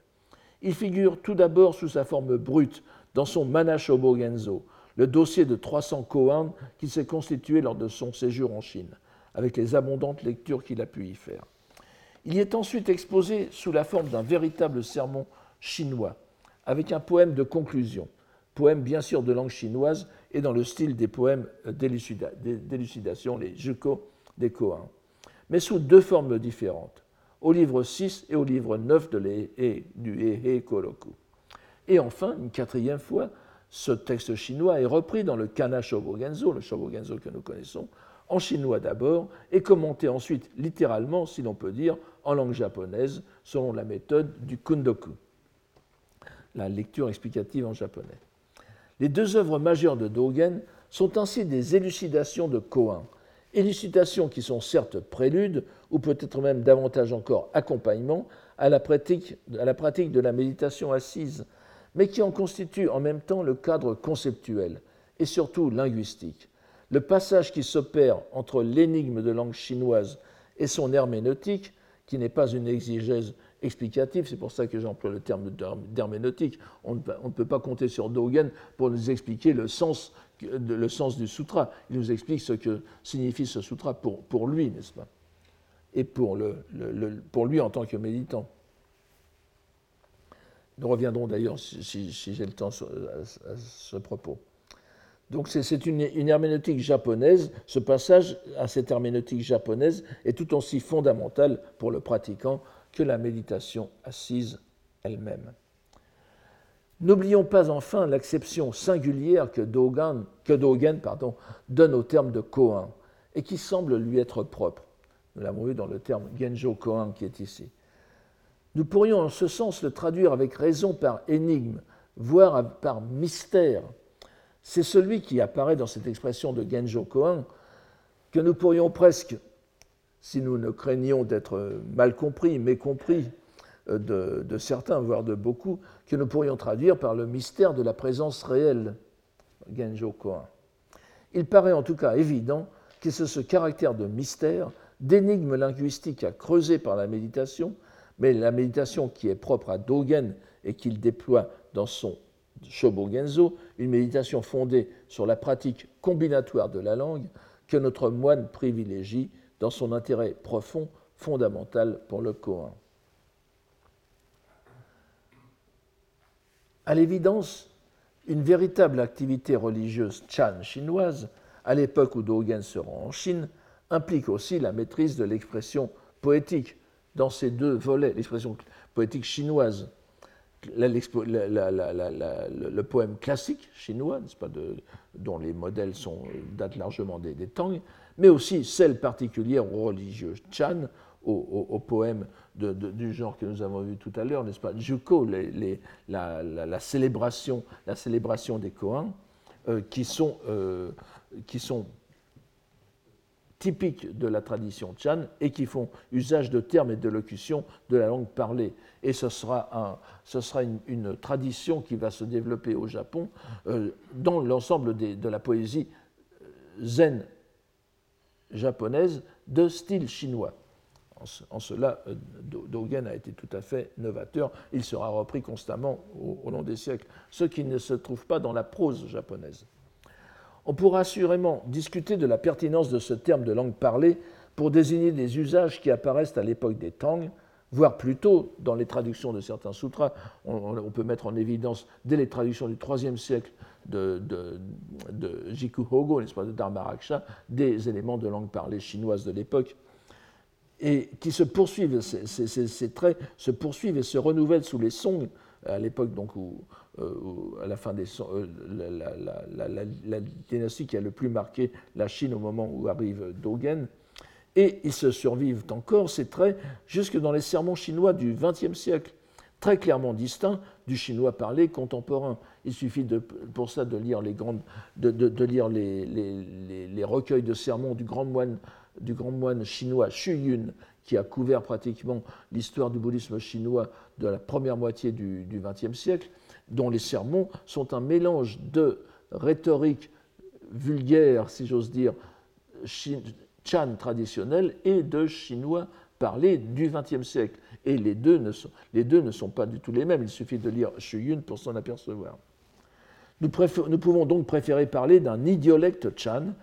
[SPEAKER 2] Il figure tout d'abord sous sa forme brute dans son Manashobo Genzo, le dossier de 300 koans qui s'est constitué lors de son séjour en Chine, avec les abondantes lectures qu'il a pu y faire. Il y est ensuite exposé sous la forme d'un véritable sermon chinois, avec un poème de conclusion, poème bien sûr de langue chinoise et dans le style des poèmes d'élucidation, les juko des koans mais sous deux formes différentes, au livre 6 et au livre 9 de du Ehe Koroku. Et enfin, une quatrième fois, ce texte chinois est repris dans le Kana Shobogenzo, le Shobogenzo que nous connaissons, en chinois d'abord, et commenté ensuite littéralement, si l'on peut dire, en langue japonaise, selon la méthode du Kundoku, la lecture explicative en japonais. Les deux œuvres majeures de Dogen sont ainsi des élucidations de Koan, élucidations qui sont certes préludes, ou peut-être même davantage encore accompagnement, à la, pratique, à la pratique de la méditation assise, mais qui en constituent en même temps le cadre conceptuel et surtout linguistique. Le passage qui s'opère entre l'énigme de langue chinoise et son herméneutique, qui n'est pas une exégèse explicative, c'est pour ça que j'emploie le terme d'herméneutique. On, ne peut pas compter sur Dogen pour nous expliquer le sens le sens du sutra. Il nous explique ce que signifie ce sutra pour, lui, n'est-ce pas? Et pour lui en tant que méditant. Nous reviendrons d'ailleurs, si, j'ai le temps, à, ce propos. Donc c'est une, une, herméneutique japonaise. Ce passage à cette herméneutique japonaise est tout aussi fondamental pour le pratiquant que la méditation assise elle-même. N'oublions pas enfin l'acception singulière que Dogen, donne au terme de Koan et qui semble lui être propre. Nous l'avons vu dans le terme Genjo Koan qui est ici. Nous pourrions en ce sens le traduire avec raison par énigme, voire par mystère. C'est celui qui apparaît dans cette expression de Genjo Koan que nous pourrions presque, si nous ne craignions d'être mal compris, mécompris, euh, de, certains, voire de beaucoup, que nous pourrions traduire par le mystère de la présence réelle, Genjo Koan. Il paraît en tout cas évident que c'est ce caractère de mystère, d'énigme linguistique à creuser par la méditation, mais la méditation qui est propre à Dogen et qu'il déploie dans son Shobogenzo, une méditation fondée sur la pratique combinatoire de la langue que notre moine privilégie dans son intérêt profond, fondamental pour le Koan. À l'évidence, une véritable activité religieuse chan chinoise, à l'époque où Dogen se rend en Chine, implique aussi la maîtrise de l'expression poétique. Dans ces deux volets, l'expression poétique chinoise, le poème classique chinois, dont les modèles sont, datent largement des, Tang, mais aussi celle particulière aux religieux Chan, au, poème du genre que nous avons vu tout à l'heure, n'est-ce pas, Juko, la, célébration, des Koans, euh, qui, sont, euh, qui sont typiques de la tradition Chan et qui font usage de termes et de locutions de la langue parlée. Et ce sera, un, ce sera une, tradition qui va se développer au Japon euh, dans l'ensemble de la poésie zen japonaise de style chinois. En, cela, euh, Dogen a été tout à fait novateur. Il sera repris constamment au, long des siècles, ce qui ne se trouve pas dans la prose japonaise. On pourra assurément discuter de la pertinence de ce terme de langue parlée pour désigner des usages qui apparaissent à l'époque des Tang, voire plus tôt dans les traductions de certains sutras. On, peut mettre en évidence, dès les traductions du IIIe siècle de, de, de Jiku Hogo, nest pas, de Dharmaraksha, des éléments de langue parlée chinoise de l'époque et qui se poursuivent, ces, traits se poursuivent et se renouvellent sous les Song, à l'époque donc où, euh, à la fin des euh, la, dynastie qui a le plus marqué la Chine au moment où arrive Dogen, et ils se survivent encore, ces traits, jusque dans les sermons chinois du XXe siècle, très clairement distincts du chinois parlé contemporain. Il suffit pour ça de lire les, grandes, de, lire les, recueils de sermons du grand moine du grand moine chinois Xu Yun, qui a couvert pratiquement l'histoire du bouddhisme chinois de la première moitié du XXe siècle, dont les sermons sont un mélange de rhétorique vulgaire, si j'ose dire, chan traditionnel et de chinois parlé du XXe siècle. Et les deux, ne sont, les deux ne sont pas du tout les mêmes, il suffit de lire Xu Yun pour s'en apercevoir. Nous, nous, pouvons donc préférer parler d'un idiolecte chan,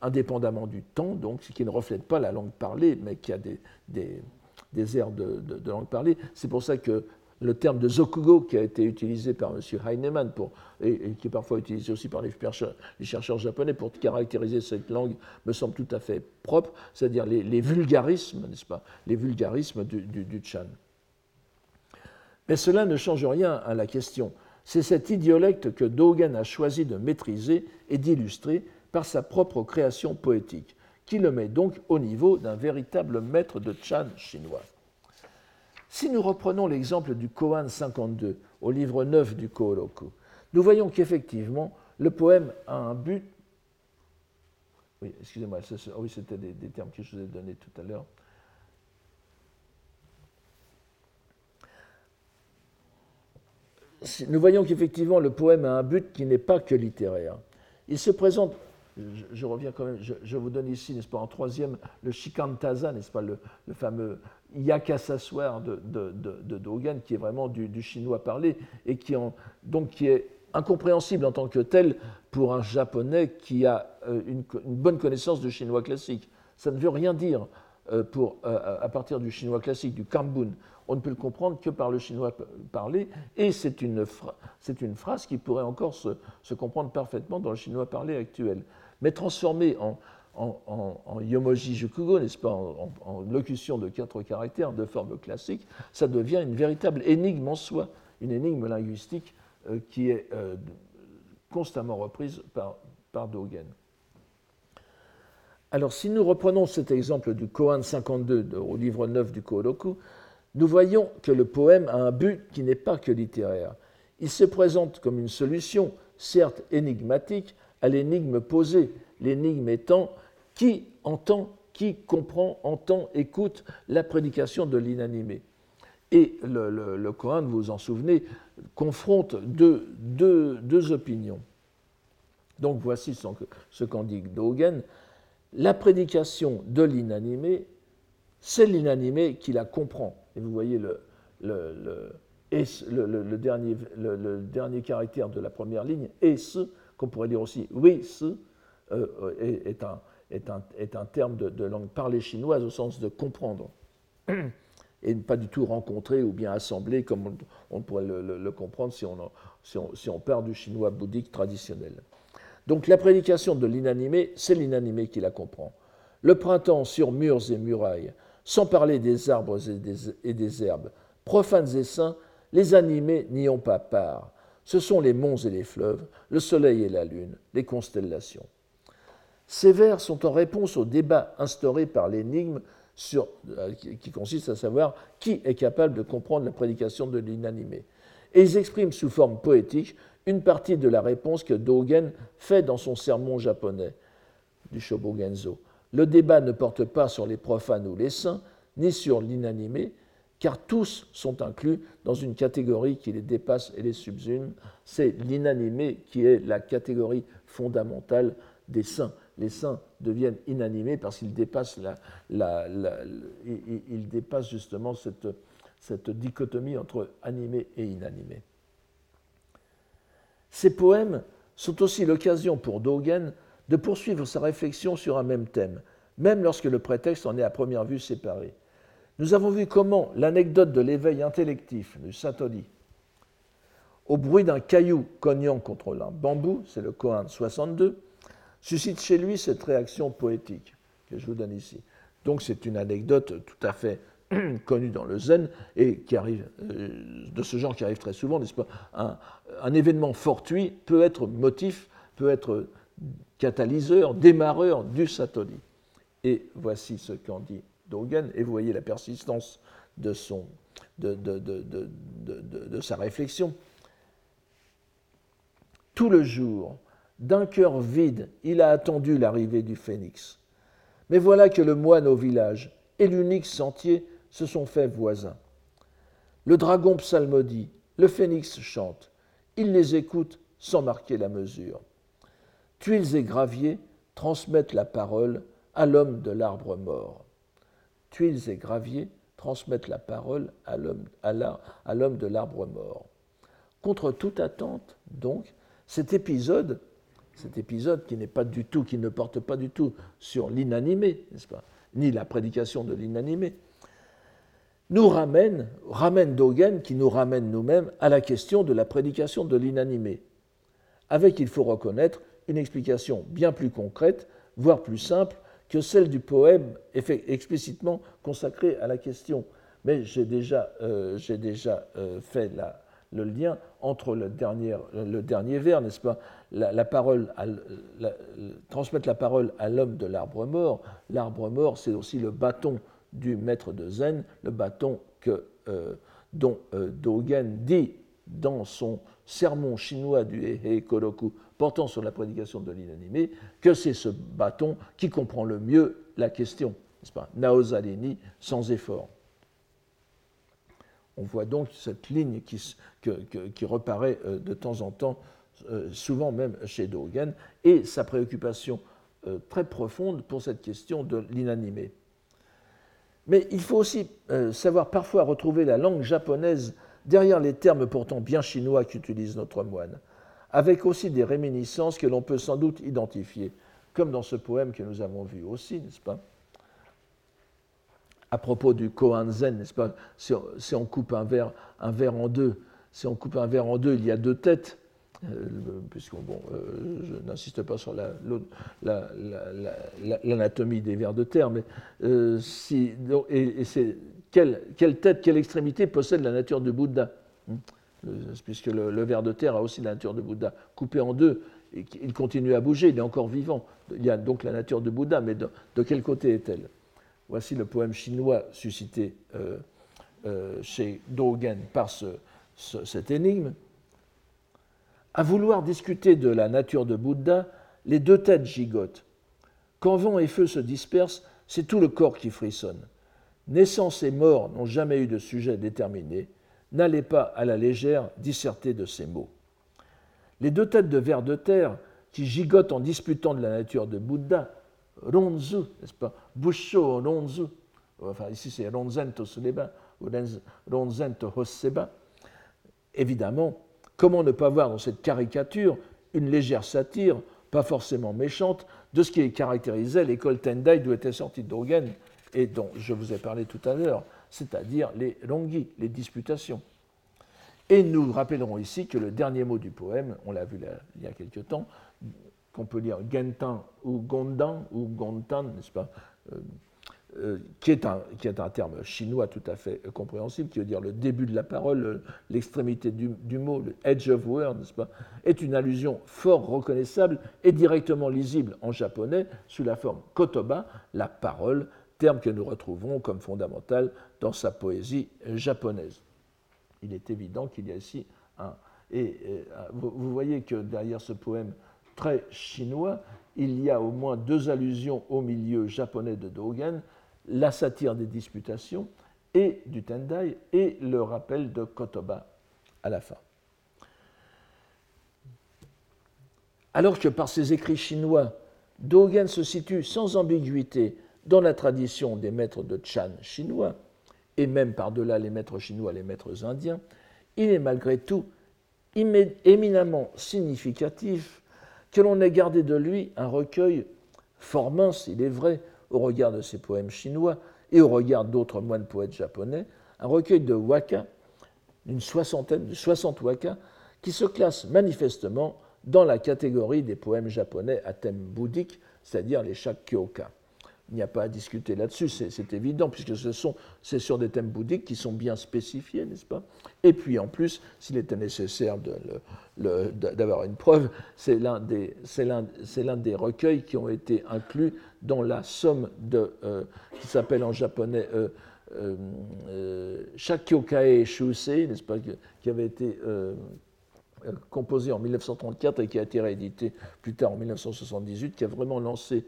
[SPEAKER 2] indépendamment du temps, donc, ce qui ne reflète pas la langue parlée, mais qui a des, des, airs de, langue parlée. C'est pour ça que le terme de zokugo, qui a été utilisé par M. Heinemann pour, et, qui est parfois utilisé aussi par les chercheurs, les japonais pour caractériser cette langue, me semble tout à fait propre, c'est-à-dire les, vulgarismes, n'est-ce pas, les vulgarismes du, du, du Chan. Mais cela ne change rien à la question. C'est cet idiolecte que Dogen a choisi de maîtriser et d'illustrer par sa propre création poétique, qui le met donc au niveau d'un véritable maître de Chan chinois. Si nous reprenons l'exemple du Koan 52 au livre 9 du Kooroku, nous voyons qu'effectivement, le poème a un but. Oui, excusez-moi, c'était des, termes que je vous ai donnés tout à l'heure. Nous voyons qu'effectivement, le poème a un but qui n'est pas que littéraire. Il se présente je, reviens quand même, je, vous donne ici, n'est-ce pas, en troisième, le Shikantaza, n'est-ce pas, le, fameux Yakasaswar de, de, de, Dogen, qui est vraiment du, chinois parlé, et qui, est incompréhensible en tant que tel pour un japonais qui a euh, une, bonne connaissance du chinois classique. Ça ne veut rien dire euh, pour, euh, à partir du chinois classique, du Kambun. On ne peut le comprendre que par le chinois parlé, et c'est une, phrase qui pourrait encore se, comprendre parfaitement dans le chinois parlé actuel mais transformé en, en, jukugo, n'est-ce pas, en, locution de quatre caractères de forme classique, ça devient une véritable énigme en soi, une énigme linguistique euh, qui est euh, constamment reprise par, Dogen. Alors, si nous reprenons cet exemple du Koan 52 au livre 9 du Kodoku, nous voyons que le poème a un but qui n'est pas que littéraire. Il se présente comme une solution, certes énigmatique, à l'énigme posée, l'énigme étant qui entend, qui comprend, entend, écoute la prédication de l'inanimé. Et le, le, vous vous en souvenez, confronte deux, opinions. Donc voici ce qu'en dit Dogen. La prédication de l'inanimé, c'est l'inanimé qui la comprend. Et vous voyez le, le, dernier, le, dernier caractère de la première ligne, et ce, qu'on pourrait dire aussi oui, ce euh, est, un, est, un, est, un, terme de, langue parlée chinoise au sens de comprendre, et pas du tout rencontrer ou bien assembler comme on, pourrait le, comprendre si on, si, on, si on, part du chinois bouddhique traditionnel. Donc la prédication de l'inanimé, c'est l'inanimé qui la comprend. Le printemps sur murs et murailles, sans parler des arbres et des, et des herbes, profanes et saints, les animés n'y ont pas part. Ce sont les monts et les fleuves, le soleil et la lune, les constellations. Ces vers sont en réponse au débat instauré par l'énigme euh, qui consiste à savoir qui est capable de comprendre la prédication de l'inanimé. Et ils expriment sous forme poétique une partie de la réponse que Dogen fait dans son sermon japonais du Shobogenzo. Le débat ne porte pas sur les profanes ou les saints, ni sur l'inanimé, car tous sont inclus dans une catégorie qui les dépasse et les subsume. C'est l'inanimé qui est la catégorie fondamentale des saints. Les saints deviennent inanimés parce qu'ils dépassent, la, dépassent justement cette dichotomie entre animé et inanimé. Ces poèmes sont aussi l'occasion pour Dogen de poursuivre sa réflexion sur un même thème, même lorsque le prétexte en est à première vue séparé. Nous avons vu comment l'anecdote de l'éveil intellectif du Satori, au bruit d'un caillou cognant contre un bambou, c'est le Kohan 62, suscite chez lui cette réaction poétique que je vous donne ici. Donc c'est une anecdote tout à fait connue dans le zen et qui arrive euh, de ce genre qui arrive très souvent, n'est-ce pas? Un, événement fortuit peut être motif, peut être catalyseur, démarreur du satori. Et voici ce qu'en dit Et vous voyez la persistance de, son, de, de sa réflexion. Tout le jour, d'un cœur vide, il a attendu l'arrivée du phénix. Mais voilà que le moine au village et l'unique sentier se sont faits voisins. Le dragon psalmodie, le phénix chante. Il les écoute sans marquer la mesure. Tuiles et graviers transmettent la parole à l'homme de l'arbre mort. Tuiles et graviers transmettent la parole à l'homme de l'arbre mort. Contre toute attente, donc, cet épisode, cet épisode qui n'est pas du tout, qui ne porte pas du tout sur l'inanimé, n'est-ce pas, ni la prédication de l'inanimé, nous ramène, ramène Dogen, qui nous ramène nous-mêmes à la question de la prédication de l'inanimé, avec, il faut reconnaître, une explication bien plus concrète, voire plus simple, que celle du poème explicitement consacré à la question. Mais j'ai déjà, euh, euh, fait le lien entre le dernier, vers, n'est-ce pas? La, parole, Transmettre la parole à l'homme de l'arbre mort. L'arbre mort, c'est aussi le bâton du maître de Zen, le bâton que, euh, dont Dogen dit dans son sermon chinois du Hehe Koroku portant sur la prédication de l'inanimé, que c'est ce bâton qui comprend le mieux la question, n'est-ce pas? Naozalini sans effort. On voit donc cette ligne qui, qui reparaît euh, de temps en temps, souvent même chez Dogen, et sa préoccupation très profonde pour cette question de l'inanimé. Mais il faut aussi euh, savoir parfois retrouver la langue japonaise derrière les termes pourtant bien chinois qu'utilise notre moine, avec aussi des réminiscences que l'on peut sans doute identifier, comme dans ce poème que nous avons vu aussi, n'est-ce pas? À propos du Koan Zen, n'est-ce pas? Si on, coupe un verre, en deux, si on coupe un verre en deux, il y a deux têtes. Euh, puisque euh, je n'insiste pas sur l'anatomie des vers de terre, mais euh, quelle, tête, quelle extrémité possède la nature du Bouddha? Puisque le, ver de terre a aussi la nature du Bouddha. Coupé en deux, il continue à bouger, il est encore vivant. Il y a donc la nature du Bouddha, mais de, quel côté est-elle? Voici le poème chinois suscité chez Dogen par cette énigme. À vouloir discuter de la nature de Bouddha, les deux têtes gigotent. Quand vent et feu se dispersent, c'est tout le corps qui frissonne. Naissance et mort n'ont jamais eu de sujet déterminé. N'allez pas à la légère disserter de ces mots. Les deux têtes de vers de terre qui gigotent en disputant de la nature de Bouddha, Ronzu, n'est-ce pas? Busho Ronzu, enfin ici c'est Ronzen Tosuleba ou Ronzen Hosseba, évidemment, Comment ne pas voir dans cette caricature une légère satire, pas forcément méchante, de ce qui caractérisait l'école Tendai d'où était sorti Dogen et dont je vous ai parlé tout à l'heure, c'est-à-dire les rongi, les disputations. Et nous rappellerons ici que le dernier mot du poème, on l'a vu il y a quelque temps, qu'on peut lire Gentan ou Gondan ou Gontan, n'est-ce pas euh, euh, qui, est un, qui, est un, terme chinois tout à fait compréhensible, qui veut dire le début de la parole, l'extrémité du, du, mot, le edge of word, pas, est une allusion fort reconnaissable et directement lisible en japonais sous la forme kotoba, la parole, terme que nous retrouvons comme fondamental dans sa poésie japonaise. Il est évident qu'il y a ici un. Et, vous voyez que derrière ce poème très chinois, il y a au moins deux allusions au milieu japonais de Dogen, la satire des disputations et du Tendai et le rappel de Kotoba à la fin. Alors que par ses écrits chinois, Dogen se situe sans ambiguïté dans la tradition des maîtres de Chan chinois, et même par-delà les maîtres chinois, les maîtres indiens, il est malgré tout éminemment significatif que l'on ait gardé de lui un recueil fort mince, il est vrai, au regard de ses poèmes chinois et au regard d'autres moines poètes japonais, un recueil de waka, d'une soixantaine, de 60 waka, qui se classe manifestement dans la catégorie des poèmes japonais à thème bouddhique, c'est-à-dire les shakkyoka. Il n'y a pas à discuter là-dessus, c'est évident, puisque ce c'est sur des thèmes bouddhiques qui sont bien spécifiés, n'est-ce pas? Et puis en plus, s'il était nécessaire d'avoir une preuve, c'est l'un des, des, recueils qui ont été inclus dans la somme de, euh, qui s'appelle en japonais euh, euh Shakyokae Shusei, n'est-ce pas, qui avait été composé en 1934 et qui a été réédité plus tard en 1978, qui a vraiment lancé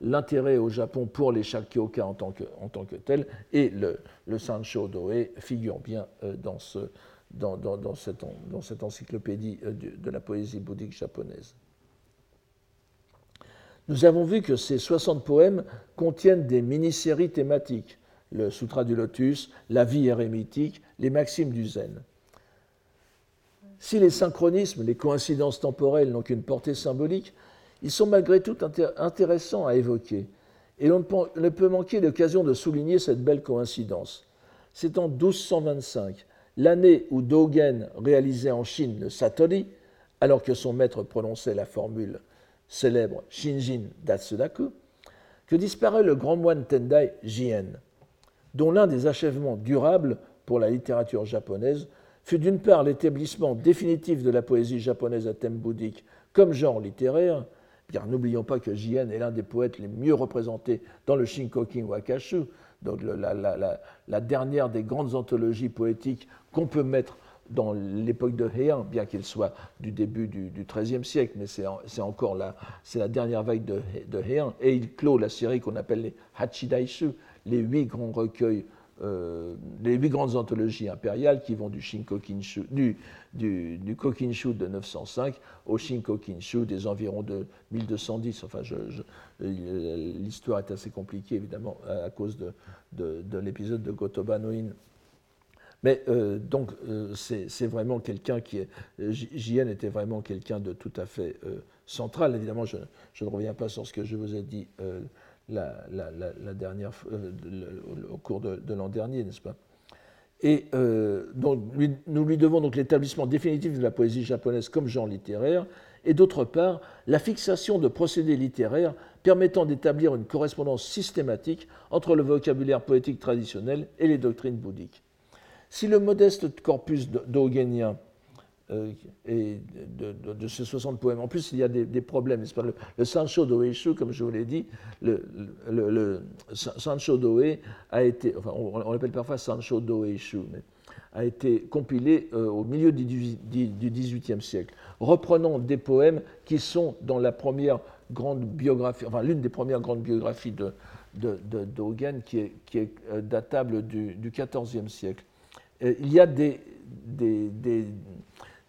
[SPEAKER 2] l'intérêt au Japon pour les shakyoka en tant que, en tant que tel, et le, Sancho Doe figure bien euh, dans, ce, dans, dans, cette, dans, cette, encyclopédie euh, de, la poésie bouddhique japonaise. Nous avons vu que ces 60 poèmes contiennent des mini-séries thématiques, le Sutra du Lotus, la vie érémitique, les maximes du Zen. Si les synchronismes, les coïncidences temporelles n'ont qu'une portée symbolique, ils sont malgré tout intéressants à évoquer. Et on ne peut manquer l'occasion de souligner cette belle coïncidence. C'est en 1225, l'année où Dogen réalisait en Chine le Satori, alors que son maître prononçait la formule célèbre Shinjin Datsudaku, que disparaît le grand moine Tendai Jien, dont l'un des achèvements durables pour la littérature japonaise fut d'une part l'établissement définitif de la poésie japonaise à thème bouddhique comme genre littéraire, car n'oublions pas que Jien est l'un des poètes les mieux représentés dans le Shinkokin Wakashu, donc la, dernière des grandes anthologies poétiques qu'on peut mettre dans l'époque de Heian, bien qu'il soit du début du XIIIe siècle, mais c'est encore la, dernière vague de, de Heian, et il clôt la série qu'on appelle les Hachidaishu, les huit grands recueils euh, les huit grandes anthologies impériales qui vont du, du, du, Kokinshu de 905 au Shinkokinshu des environs de 1210. Enfin, l'histoire est assez compliquée, évidemment, à, cause de, de, l'épisode de Gotoba no Mais euh, donc, euh, c'est vraiment quelqu'un qui est. JN était vraiment quelqu'un de tout à fait central. Évidemment, je, ne reviens pas sur ce que je vous ai dit la, dernière, euh, au cours de, l'an dernier, n'est-ce pas? Et euh, donc, nous lui devons donc l'établissement définitif de la poésie japonaise comme genre littéraire, et d'autre part, la fixation de procédés littéraires permettant d'établir une correspondance systématique entre le vocabulaire poétique traditionnel et les doctrines bouddhiques. Si le modeste corpus d'Ogenien et de, ces 60 poèmes. En plus, il y a des, problèmes. Le, le, Sancho Doeishu, comme je vous l'ai dit, le, le, Sancho Doe a été, enfin, on, l'appelle parfois Sancho Doeishu, mais a été compilé euh, au milieu du XVIIIe siècle, reprenant des poèmes qui sont dans la première grande biographie, enfin l'une des premières grandes biographies de, de, qui est, euh, datable du, XIVe siècle. il y a des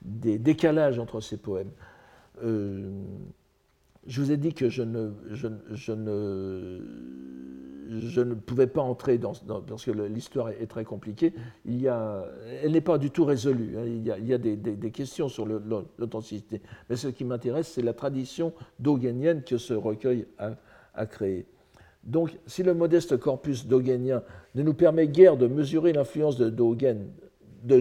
[SPEAKER 2] décalages entre ces poèmes. Euh, je vous ai dit que je ne, je, ne, je ne pouvais pas entrer dans, parce que l'histoire est, très compliquée. Il y a, elle n'est pas du tout résolue. Hein. Il y a, il y a des, des, questions sur l'authenticité. Mais ce qui m'intéresse, c'est la tradition dogénienne que ce recueil a, a créée. Donc, si le modeste corpus dogenien ne nous permet guère de mesurer l'influence de Dogen, de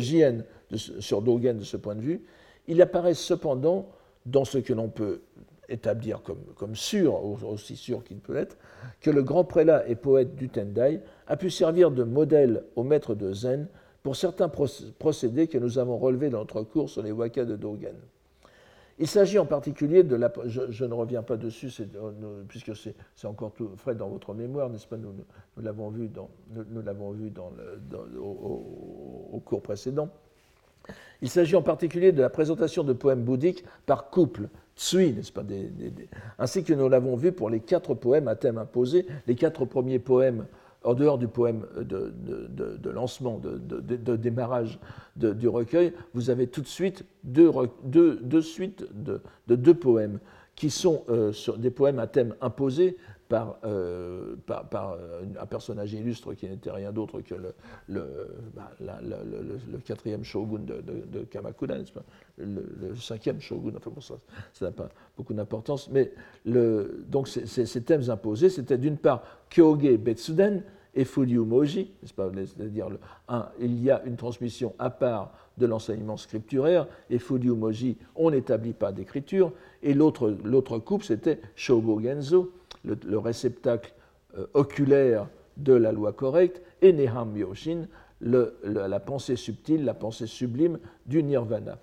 [SPEAKER 2] Sur Dogen de ce point de vue, il apparaît cependant dans ce que l'on peut établir comme, sûr, aussi sûr qu'il peut être, que le grand prélat et poète du Tendai a pu servir de modèle au maître de Zen pour certains procédés que nous avons relevés dans notre cours sur les wakas de Dogen. Il s'agit en particulier de la. Je, ne reviens pas dessus, euh, puisque c'est encore tout frais dans votre mémoire, n'est-ce pas Nous, l'avons vu, dans, nous, l'avons vu dans au, cours précédent. Il s'agit en particulier de la présentation de poèmes bouddhiques par couple, tsui, n'est-ce pas Ainsi que nous l'avons vu pour les quatre poèmes à thème imposé, les quatre premiers poèmes en dehors du poème de, lancement, de, démarrage du recueil, vous avez tout de suite deux, suites de, deux poèmes qui sont euh, des poèmes à thème imposé par, euh, euh, un personnage illustre qui n'était rien d'autre que le, bah, quatrième shogun de, Kamakura, le, cinquième shogun, enfin bon, ça n'a pas beaucoup d'importance, mais donc ces, thèmes imposés, c'était d'une part Kyoge Betsuden, et Moji, c'est-à-dire il y a une transmission à part de l'enseignement scripturaire, et Moji, on n'établit pas d'écriture, et l'autre couple, c'était Shobo Genzo, le, réceptacle euh, oculaire de la loi correcte, et Neham Yoshin, la pensée subtile, la pensée sublime du nirvana.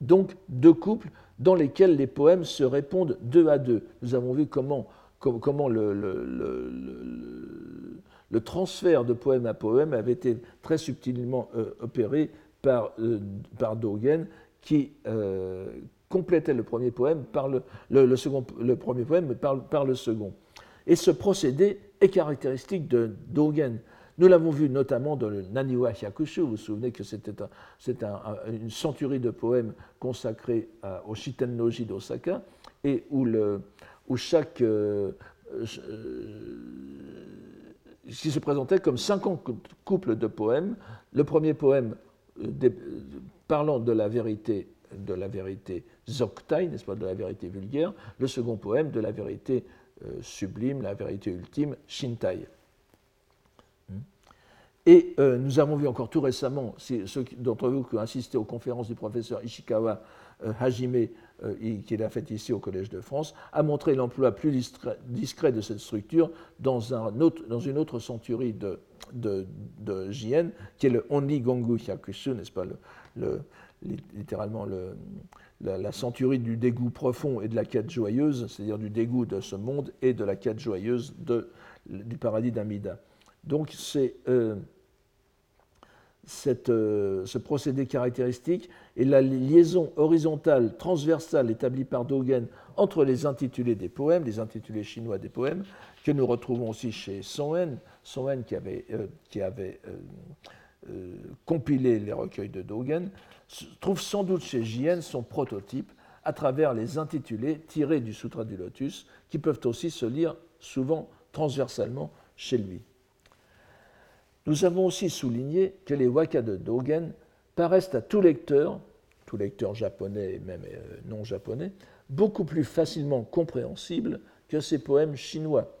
[SPEAKER 2] Donc deux couples dans lesquels les poèmes se répondent deux à deux. Nous avons vu comment comment le, le, transfert de poème à poème avait été très subtilement euh, opéré par, euh, Dogen, qui euh, complétait le premier poème par le, second, le premier poème par, le second. Et ce procédé est caractéristique de Dogen. Nous l'avons vu notamment dans le Naniwa Hyakushu. Vous vous souvenez que c'était un, une centurie de poèmes consacrés au Shiten Noji d'Osaka et où le, où chaque. Euh, qui se présentait comme 50 couples de poèmes. Le premier poème euh, parlant de la vérité, de la vérité zoktai, n'est-ce pas, de la vérité vulgaire. Le second poème de la vérité sublime, la vérité ultime, shintai. Hmm. Et nous avons vu encore tout récemment, ceux d'entre vous qui ont assisté aux conférences du professeur Ishikawa Hajime euh, qu'il a fait ici au Collège de France, a montré l'emploi plus discret de cette structure dans, une autre centurie de, de, de, JN, qui est le Onigongu Hyakushu, n'est-ce pas, le, littéralement le, la, centurie du dégoût profond et de la quête joyeuse, c'est-à-dire du dégoût de ce monde et de la quête joyeuse du paradis d'Amida. Donc c'est euh, cette, euh, ce procédé caractéristique et la liaison horizontale, transversale établie par Dogen entre les intitulés des poèmes, les intitulés chinois des poèmes, que nous retrouvons aussi chez Son Son qui avait, euh, qui avait euh, compilé les recueils de Dogen, trouve sans doute chez Jien son prototype à travers les intitulés tirés du Sutra du Lotus, qui peuvent aussi se lire souvent transversalement chez lui. Nous avons aussi souligné que les waka de Dogen paraissent à tout lecteur, tout lecteur japonais et même euh, non japonais, beaucoup plus facilement compréhensibles que ces poèmes chinois,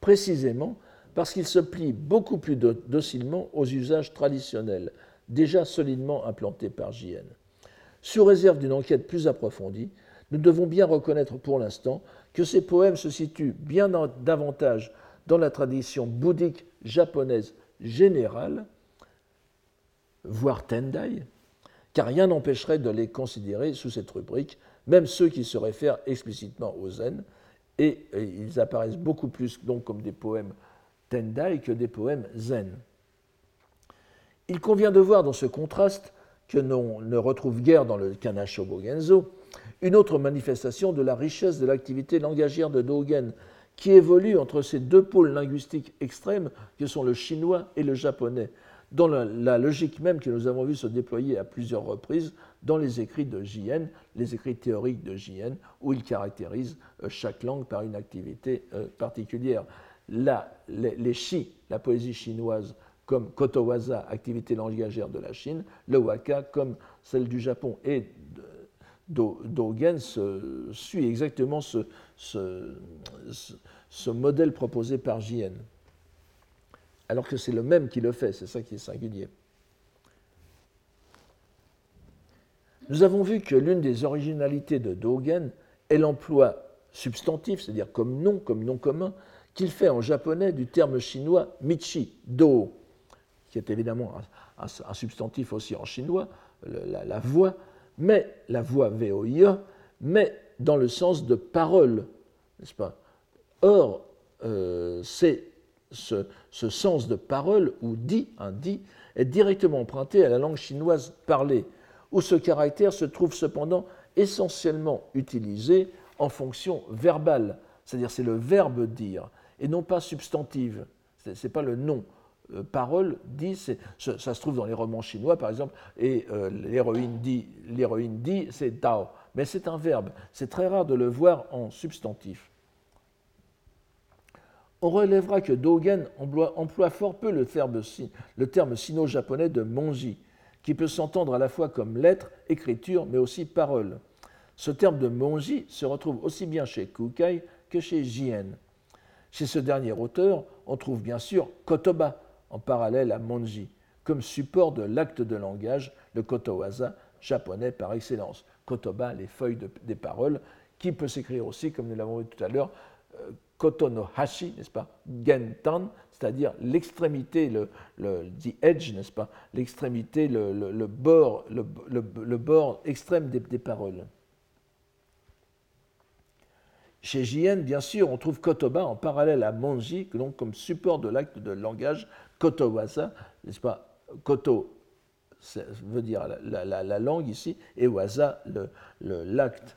[SPEAKER 2] précisément parce qu'ils se plient beaucoup plus docilement aux usages traditionnels, déjà solidement implantés par JN. Sous réserve d'une enquête plus approfondie, nous devons bien reconnaître pour l'instant que ces poèmes se situent bien davantage dans la tradition bouddhique japonaise générale, voire Tendai, car rien n'empêcherait de les considérer sous cette rubrique, même ceux qui se réfèrent explicitement au zen, et, ils apparaissent beaucoup plus donc comme des poèmes Tendai que des poèmes zen. Il convient de voir dans ce contraste que l'on ne retrouve guère dans le Kanashobo Genzo une autre manifestation de la richesse de l'activité langagière de Dogen, qui évolue entre ces deux pôles linguistiques extrêmes que sont le chinois et le japonais, dans la, logique même que nous avons vu se déployer à plusieurs reprises dans les écrits de JN, les écrits théoriques de JN, où il caractérise euh, chaque langue par une activité euh, particulière. Là, les, les shi, la poésie chinoise, comme Kotowaza, activité langagère de la Chine, le waka comme celle du Japon et Dogen suit exactement ce, ce, modèle proposé par JN. Alors que c'est le même qui le fait, c'est ça qui est singulier. Nous avons vu que l'une des originalités de Dogen est l'emploi substantif, c'est-à-dire comme nom, comme nom commun, qu'il fait en japonais du terme chinois michi, do, qui est évidemment un, substantif aussi en chinois, la, voix, mais la voix VOIE, mais dans le sens de parole, n'est-ce pas? Or, euh, c'est ce, sens de parole, ou dit, un dit, est directement emprunté à la langue chinoise parlée, où ce caractère se trouve cependant essentiellement utilisé en fonction verbale, c'est-à-dire c'est le verbe dire, et non pas substantive, ce n'est pas le nom. Euh, parole dit, ça se trouve dans les romans chinois par exemple, et euh, l'héroïne dit, l'héroïne dit, c'est Dao, mais c'est un verbe. C'est très rare de le voir en substantif. On relèvera que Dogen emploie, fort peu le terme, sino-japonais de monji, qui peut s'entendre à la fois comme lettre, écriture, mais aussi parole. Ce terme de monji se retrouve aussi bien chez Kukai que chez Jien. Chez ce dernier auteur, on trouve bien sûr kotoba, en parallèle à monji, comme support de l'acte de langage, le kotowaza, japonais par excellence. Kotoba, les feuilles des paroles, qui peut s'écrire aussi, comme nous l'avons vu tout à l'heure, euh, koto no hashi, n'est-ce pas, gentan, c'est-à-dire l'extrémité, le, the edge, n'est-ce pas, l'extrémité, le, bord, le, bord extrême des, des, paroles. Chez Jien, bien sûr, on trouve kotoba en parallèle à monji, donc comme support de l'acte de langage, kotowaza, n'est-ce pas, koto veut dire la, la, la, langue ici, et waza, l'acte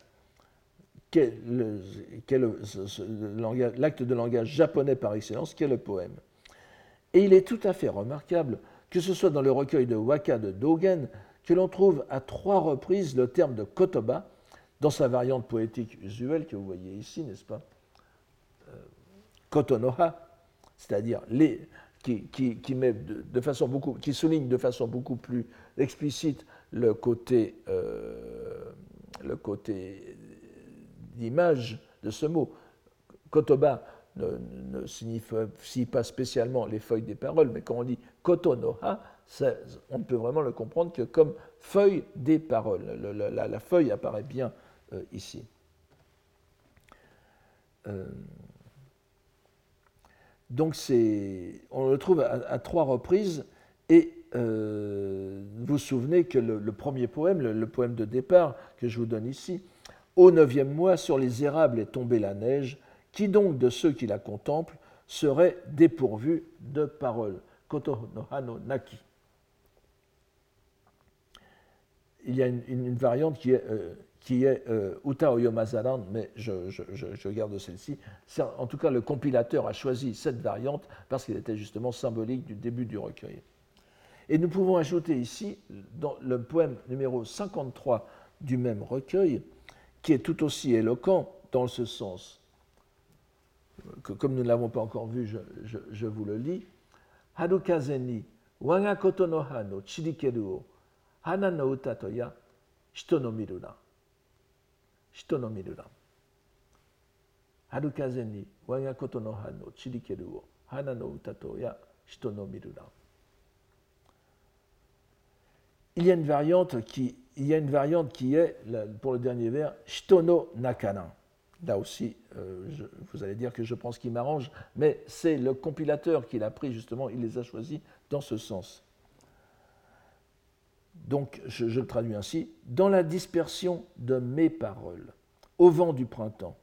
[SPEAKER 2] l'acte de langage japonais par excellence, qui est le poème? Et il est tout à fait remarquable que ce soit dans le recueil de Waka de Dogen que l'on trouve à trois reprises le terme de kotoba dans sa variante poétique usuelle que vous voyez ici, n'est-ce pas? Euh, Kotonoha, c'est-à-dire les, qui, met de, façon beaucoup, qui souligne de façon beaucoup plus explicite le côté, euh, le côté d'image de ce mot. Kotoba ne, signifie pas spécialement les feuilles des paroles, mais quand on dit kotonoha, on peut vraiment le comprendre que comme feuille des paroles. la, feuille apparaît bien euh, ici. Euh, donc on le trouve à, trois reprises et euh, vous vous souvenez que le, premier poème, le, poème de départ que je vous donne ici, au neuvième mois, sur les érables est tombée la neige. Qui donc de ceux qui la contemplent serait dépourvu de paroles Koto no hano naki. Il y a une, variante qui est, euh, qui est euh, Uta Oyomazaran, mais je, garde celle-ci. En tout cas, le compilateur a choisi cette variante parce qu'elle était justement symbolique du début du recueil. Et nous pouvons ajouter ici, dans le poème numéro 53 du même recueil, qui est tout aussi éloquent dans ce sens. Que, comme nous ne l'avons pas encore vu, je, vous le lis. Harukazeni, wanga koto no hano chirikeru o, hana no uta to ya, shito no Il y a une variante qui il y a une variante qui est, pour le dernier vers, Shitono Nakana. Là aussi, euh, vous allez dire que je pense qu'il m'arrange, mais c'est le compilateur qui l'a pris justement, il les a choisis dans ce sens. Donc, je, le traduis ainsi. Dans la dispersion de mes paroles, au vent du printemps,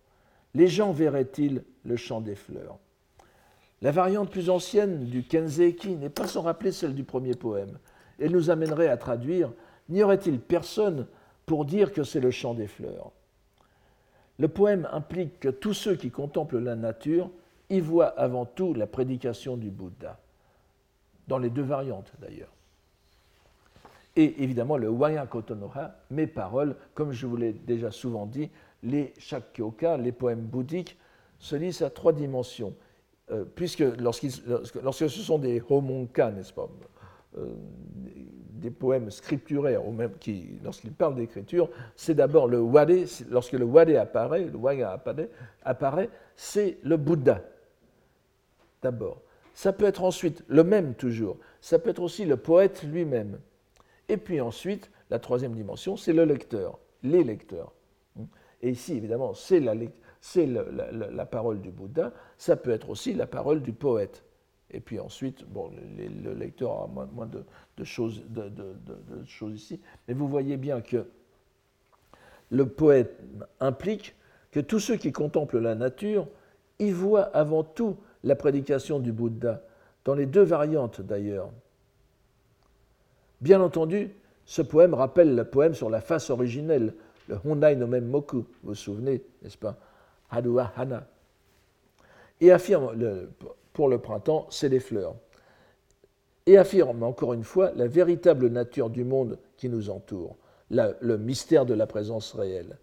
[SPEAKER 2] les gens verraient-ils le chant des fleurs? La variante plus ancienne du Kenzeki n'est pas sans rappeler celle du premier poème. Elle nous amènerait à traduire n'y aurait-il personne pour dire que c'est le chant des fleurs? Le poème implique que tous ceux qui contemplent la nature y voient avant tout la prédication du Bouddha, dans les deux variantes d'ailleurs. Et évidemment, le Waya Kotonoha, mes paroles, comme je vous l'ai déjà souvent dit, les Shakyoka, les poèmes bouddhiques, se lisent à trois dimensions. Euh, puisque lorsque, ce sont des homonka, n'est-ce pas euh, des poèmes scripturaires, ou même qui, lorsqu'il parle d'écriture, c'est d'abord le wade, lorsque le wade apparaît, le waga apparaît, apparaît c'est le Bouddha, d'abord. Ça peut être ensuite le même toujours, ça peut être aussi le poète lui-même. Et puis ensuite, la troisième dimension, c'est le lecteur, les lecteurs. Et ici, évidemment, c'est la, parole du Bouddha, ça peut être aussi la parole du poète. Et puis ensuite, bon, le lecteur a moins, de, choses ici, mais vous voyez bien que le poète implique que tous ceux qui contemplent la nature y voient avant tout la prédication du Bouddha, dans les deux variantes d'ailleurs. Bien entendu, ce poème rappelle le poème sur la face originelle, le Hondai no Moku, vous vous souvenez, n'est-ce pas Hadua Hana. Et affirme, pour le printemps, c'est les fleurs. Et affirme encore une fois la véritable nature du monde qui nous entoure, le mystère de la présence réelle.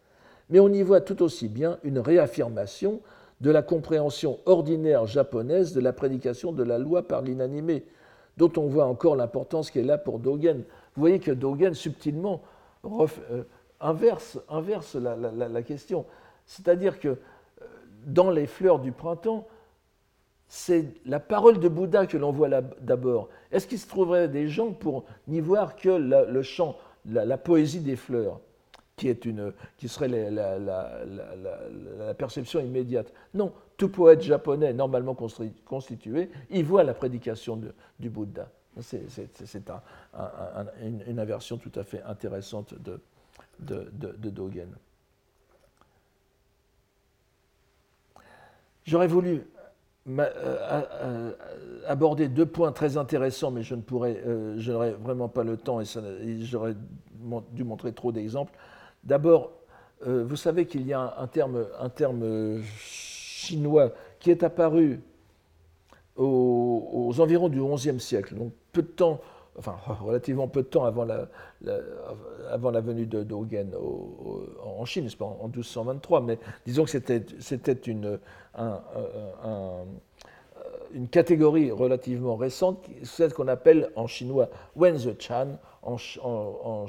[SPEAKER 2] Mais on y voit tout aussi bien une réaffirmation de la compréhension ordinaire japonaise de la prédication de la loi par l'inanimé, dont on voit encore l'importance qu'elle a pour Dogen. Vous voyez que Dogen, subtilement, euh, inverse, inverse la, question. C'est-à-dire que euh, dans les fleurs du printemps, c'est la parole de Bouddha que l'on voit d'abord. Est-ce qu'il se trouverait des gens pour n'y voir que le chant, la, poésie des fleurs? Qui, est une, qui serait la, perception immédiate. Non, tout poète japonais normalement constitué, il voit la prédication du Bouddha. C'est une, inversion tout à fait intéressante de, Dogen. J'aurais voulu euh, aborder deux points très intéressants, mais je euh, je n'aurais vraiment pas le temps et j'aurais dû montrer trop d'exemples. D'abord, euh, vous savez qu'il y a un terme, un chinois qui est apparu aux, environs du XIe siècle, donc peu de temps, enfin relativement peu de temps avant la, venue de Dogen en Chine, pas, en 1223, mais disons que c'était une, un, une catégorie relativement récente, celle qu'on appelle en chinois Wenzi Chan, en, en,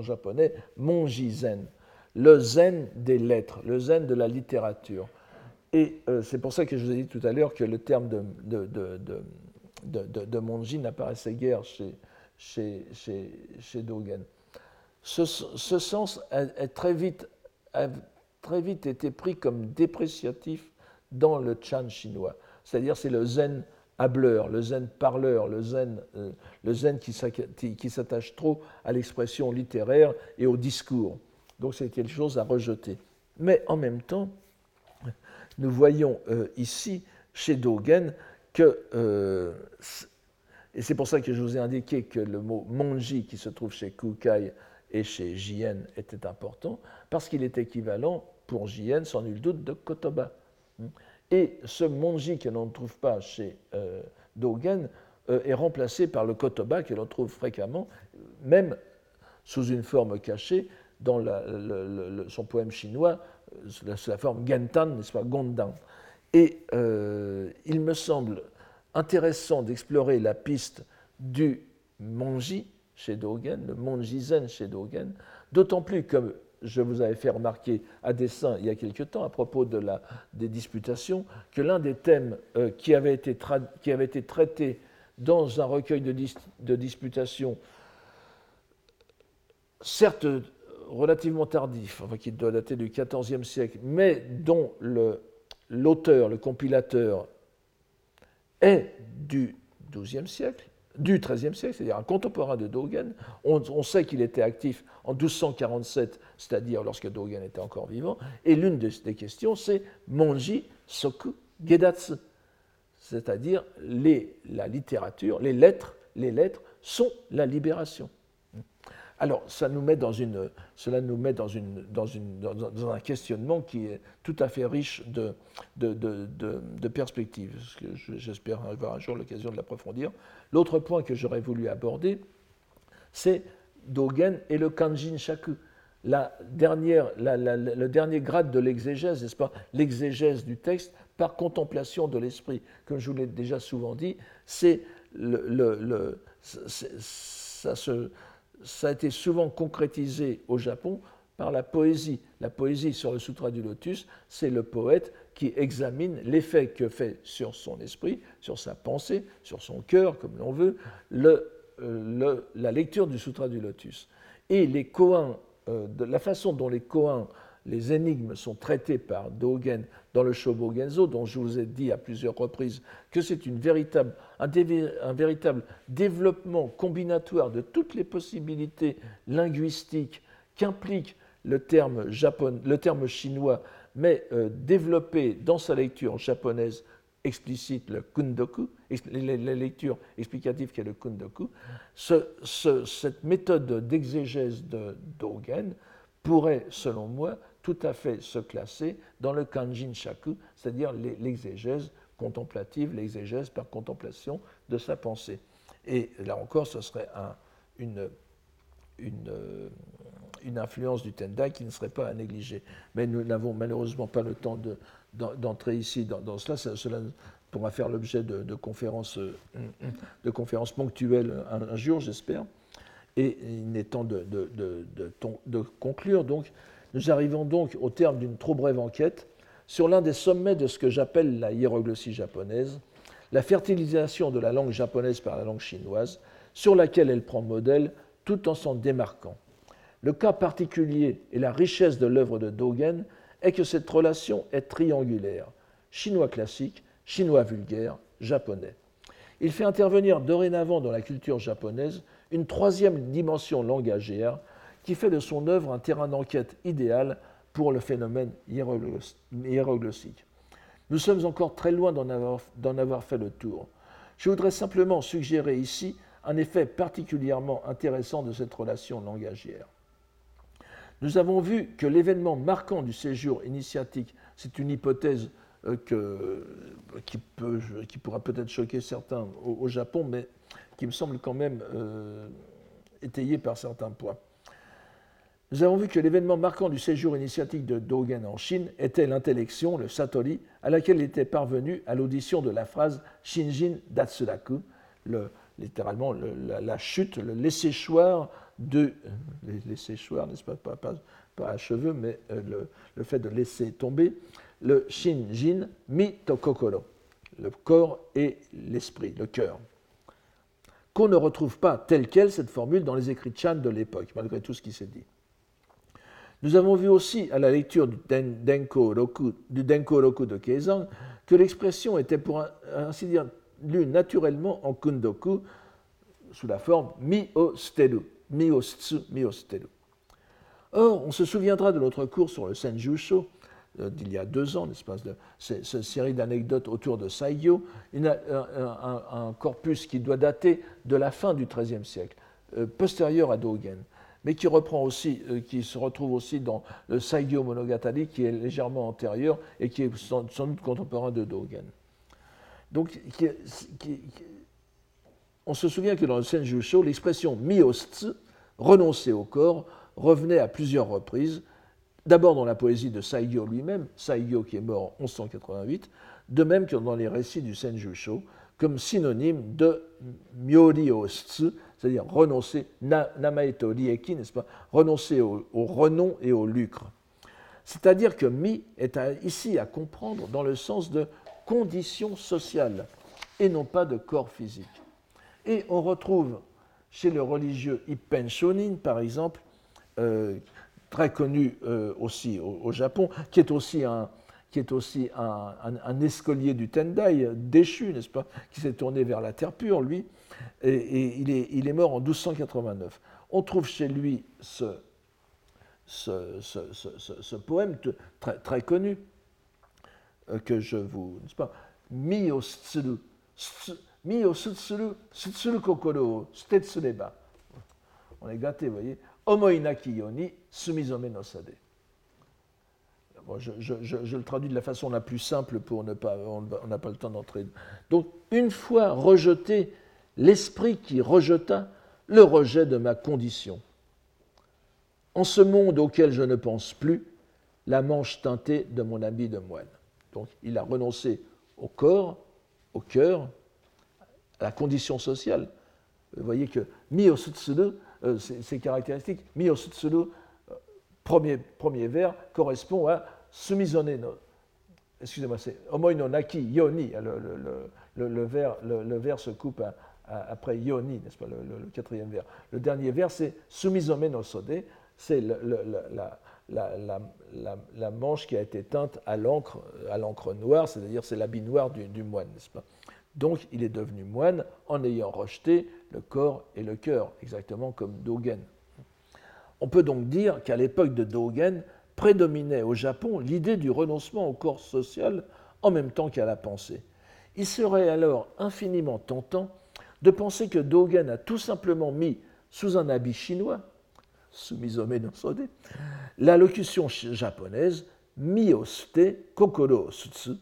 [SPEAKER 2] japonais Monji Zen, le zen des lettres, le zen de la littérature. Et euh, c'est pour ça que je vous ai dit tout à l'heure que le terme de, de, de, Monji n'apparaissait guère chez, Dogen. Ce, ce sens a, très vite, a très vite été pris comme dépréciatif dans le Chan chinois. C'est-à-dire c'est le zen hableur, le zen parleur, le zen, euh, qui s'attache trop à l'expression littéraire et au discours. Donc c'est quelque chose à rejeter. Mais en même temps, nous voyons euh, ici chez Dogen que, euh, et c'est pour ça que je vous ai indiqué que le mot monji qui se trouve chez Kukai et chez Jien était important, parce qu'il est équivalent pour Jien, sans nul doute, de Kotoba. Et ce monji que l'on ne trouve pas chez euh, Dogen euh, est remplacé par le kotoba que l'on trouve fréquemment, même sous une forme cachée, dans son poème chinois, euh, sous la forme Gentan, n'est-ce pas, Gondan. Et il me semble intéressant d'explorer la piste du monji chez Dogen, le monji zen chez Dogen, d'autant plus que je vous avais fait remarquer à dessein il y a quelque temps à propos des disputations que l'un des thèmes euh, qui, avait été qui, avait été traité dans un recueil de, de disputations, certes relativement tardif, enfin, qui doit dater du XIVe siècle, mais dont l'auteur, le, le compilateur, est du XIIe siècle, du XIIIe siècle, c'est-à-dire un contemporain de Dogen. On, sait qu'il était actif en 1247, c'est-à-dire lorsque Dogen était encore vivant. Et l'une des, questions, c'est Monji Soku Gedatsu, c'est-à-dire la littérature, les lettres, les lettres sont la libération. Alors, cela nous met dans, une, dans, une, dans, un questionnement qui est tout à fait riche de, perspectives. J'espère avoir un jour l'occasion de l'approfondir. L'autre point que j'aurais voulu aborder, c'est Dogen et le Kanjin Shaku. La dernière, le dernier grade de l'exégèse, n'est-ce pas L'exégèse du texte par contemplation de l'esprit. Comme je vous l'ai déjà souvent dit, c'est le, ça se ça a été souvent concrétisé au Japon par la poésie. La poésie sur le Sutra du Lotus, c'est le poète qui examine l'effet que fait sur son esprit, sur sa pensée, sur son cœur, comme l'on veut, euh, la lecture du Sutra du Lotus. Et les koans de la façon dont les koans, les énigmes sont traitées par Dogen dans le Shobogenzo, dont je vous ai dit à plusieurs reprises que c'est un, véritable développement combinatoire de toutes les possibilités linguistiques qu'implique le terme, le terme chinois, mais euh, développé dans sa lecture japonaise explicite, le kundoku, la lecture explicative qui est le kundoku, cette méthode d'exégèse de Dogen pourrait, selon moi, tout à fait se classer dans le kanjin shaku, c'est-à-dire l'exégèse contemplative, l'exégèse par contemplation de sa pensée. Et là encore, ce serait une, euh, une, influence du Tendai qui ne serait pas à négliger. Mais nous n'avons malheureusement pas le temps d'entrer ici dans, cela. Cela pourra faire l'objet de, conférences, de ponctuelles un, jour, j'espère. Et il est temps de, de, conclure donc nous arrivons donc au terme d'une trop brève enquête sur l'un des sommets de ce que j'appelle la hiéroglossie japonaise, la fertilisation de la langue japonaise par la langue chinoise, sur laquelle elle prend modèle tout en s'en démarquant. Le cas particulier et la richesse de l'œuvre de Dogen est que cette relation est triangulaire, chinois classique, chinois vulgaire, japonais. Il fait intervenir dorénavant dans la culture japonaise une troisième dimension langagère qui fait de son œuvre un terrain d'enquête idéal pour le phénomène hiéroglossique. Nous sommes encore très loin d'en avoir, fait le tour. Je voudrais simplement suggérer ici un effet particulièrement intéressant de cette relation langagière. Nous avons vu que l'événement marquant du séjour initiatique, c'est une hypothèse euh, qui, pourra peut-être choquer certains au, Japon, mais qui me semble quand même euh, étayée par certains points. Nous avons vu que l'événement marquant du séjour initiatique de Dogen en Chine était l'intellection, le satori, à laquelle il était parvenu à l'audition de la phrase Shinjin Datsuraku, le, littéralement la, chute, le laisser-choir de. Euh, laisser-choir, n'est-ce pas pas, à cheveux, mais euh, le, le, fait de laisser tomber, le Shinjin Mi Tokokoro, le corps et l'esprit, le cœur qu'on ne retrouve pas telle qu'elle cette formule dans les écrits Chan de l'époque, malgré tout ce qui s'est dit. Nous avons vu aussi à la lecture du Denko Roku, du Denko Roku de Keizan que l'expression était pour ainsi dire lue naturellement en kundoku sous la forme mi o steru, mi o tsu. Or, on se souviendra de notre cours sur le Senjusho euh, d'il y a deux ans, n'est-ce pas, cette série d'anecdotes autour de Saigyo, un, un, corpus qui doit dater de la fin du XIIIe siècle, euh, postérieur à Dogen mais euh, qui se retrouve aussi dans le Saigyo Monogatari, qui est légèrement antérieur et qui est sans, doute contemporain de Dogen. Donc, on se souvient que dans le Senjusho, l'expression miostsu, renoncer au corps, revenait à plusieurs reprises, d'abord dans la poésie de Saigyo lui-même, Saigyo qui est mort en 1188, de même que dans les récits du Senjusho, comme synonyme de Myori-ostsu, c'est-à-dire renoncer, namaeto lieki, n'est-ce pas, renoncer au, renom et au lucre. C'est-à-dire que mi est ici à comprendre dans le sens de condition sociale et non pas de corps physique. Et on retrouve chez le religieux Ippen Shonin, par exemple, euh, très connu euh, aussi au, Japon, qui est aussi un, qui est aussi un, escolier du Tendai, déchu, n'est-ce pas, qui s'est tourné vers la terre pure, lui, et, il, est, il, est, mort en 1289. On trouve chez lui ce, ce, ce, poème très, très, connu euh, que je vous, n'est-ce pas, Mi o tsuru, mi o tsuru, tsuru kokoro, stetsureba. On est gâté, vous voyez. Omoi naki yoni, sumizome no sade je, le traduis de la façon la plus simple pour ne pas, on n'a pas le temps d'entrer. Donc, une fois rejeté, l'esprit qui rejeta le rejet de ma condition. En ce monde auquel je ne pense plus, la manche teintée de mon habit de moine. Donc, il a renoncé au corps, au cœur, à la condition sociale. Vous voyez que mi au euh, c'est caractéristique, mi au premier, premier vers correspond à sumisone no. Excusez-moi, c'est omoi no naki yoni. Le, le, vers, le, vers se coupe après yoni, n'est-ce pas, le, quatrième vers. Le dernier vers, c'est sumizome no sode, c'est la, la, manche qui a été teinte à l'encre, noire, c'est-à-dire c'est l'habit noir du, moine, n'est-ce pas Donc il est devenu moine en ayant rejeté le corps et le cœur, exactement comme Dogen. On peut donc dire qu'à l'époque de Dogen, prédominait au Japon l'idée du renoncement au corps social en même temps qu'à la pensée. Il serait alors infiniment tentant de penser que Dogen a tout simplement mis sous un habit chinois, sumisome no sode, la locution japonaise mioste kokoro sutsu,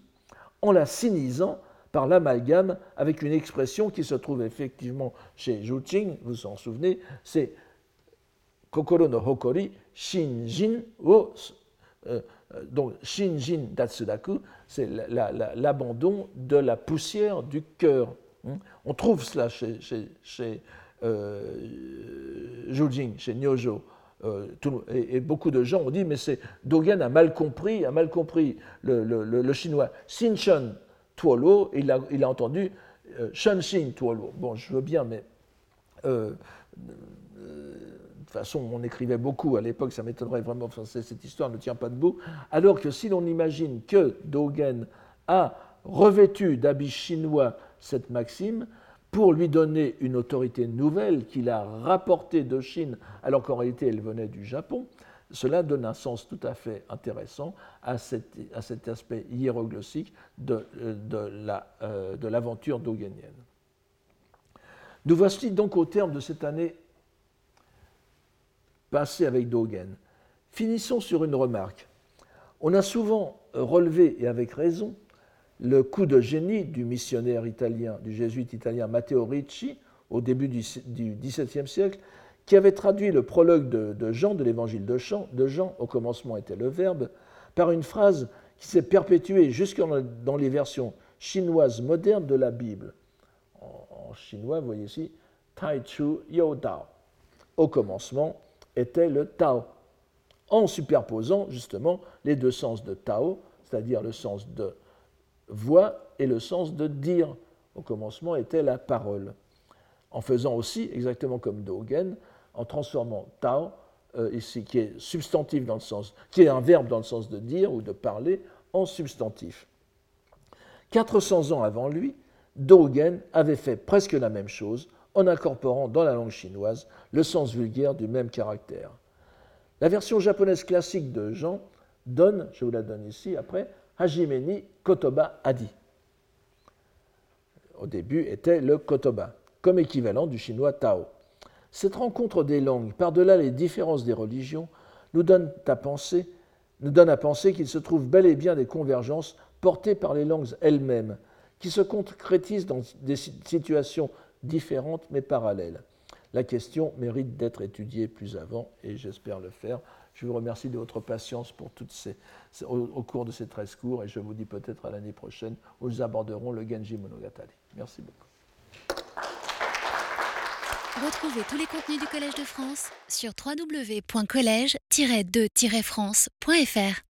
[SPEAKER 2] en la sinisant par l'amalgame avec une expression qui se trouve effectivement chez Zhu vous vous en souvenez, c'est kokoro no hokori shinjin wo euh, euh, donc shinjin datsudaku, c'est l'abandon de la poussière du cœur. Hein. On trouve cela chez, chez, chez euh, Nyojo. Euh, et, beaucoup de gens ont dit, mais c'est Dogen a mal compris, a mal compris le, le, le, chinois. Xinchen Tuolo, il a, il a entendu euh, Shenxin Tuolo. Bon, je veux bien, mais euh, de toute façon, on écrivait beaucoup à l'époque, ça m'étonnerait vraiment, cette histoire ne tient pas debout. Alors que si l'on imagine que Dogen a revêtu d'habits chinois cette maxime, pour lui donner une autorité nouvelle qu'il a rapportée de Chine alors qu'en réalité elle venait du Japon, cela donne un sens tout à fait intéressant à cet, aspect hiéroglyphique de, euh, de l'aventure dogenienne. Nous voici donc au terme de cette année passée avec Dogen. Finissons sur une remarque. On a souvent relevé, et avec raison, le coup de génie du missionnaire italien, du jésuite italien Matteo Ricci, au début du XVIIe siècle, qui avait traduit le prologue de, Jean, de l'évangile de Jean, au commencement était le Verbe, par une phrase qui s'est perpétuée jusque dans les versions chinoises modernes de la Bible. En, chinois, vous voyez ici, Tai Chu Yo Dao. Au commencement était le Tao, en superposant justement les deux sens de Tao, c'est-à-dire le sens de voix et le sens de dire. Au commencement était la parole. En faisant aussi, exactement comme Dogen, en transformant Tao, euh, ici, qui est substantif dans le sens, qui est un verbe dans le sens de dire ou de parler, en substantif. 400 ans avant lui, Dogen avait fait presque la même chose en incorporant dans la langue chinoise le sens vulgaire du même caractère. La version japonaise classique de Jean donne, je vous la donne ici après, Hajime Kotoba Adi. Au début était le Kotoba, comme équivalent du chinois Tao. Cette rencontre des langues, par-delà les différences des religions, nous donne à penser qu'il se trouve bel et bien des convergences portées par les langues elles-mêmes, qui se concrétisent dans des situations différentes mais parallèles. La question mérite d'être étudiée plus avant et j'espère le faire je vous remercie de votre patience pour ces, au, cours de ces 13 cours et je vous dis peut-être à l'année prochaine où nous aborderons le Genji Monogatari. Merci beaucoup.
[SPEAKER 1] Retrouvez tous les contenus du Collège de France sur www.colège-2-france.fr.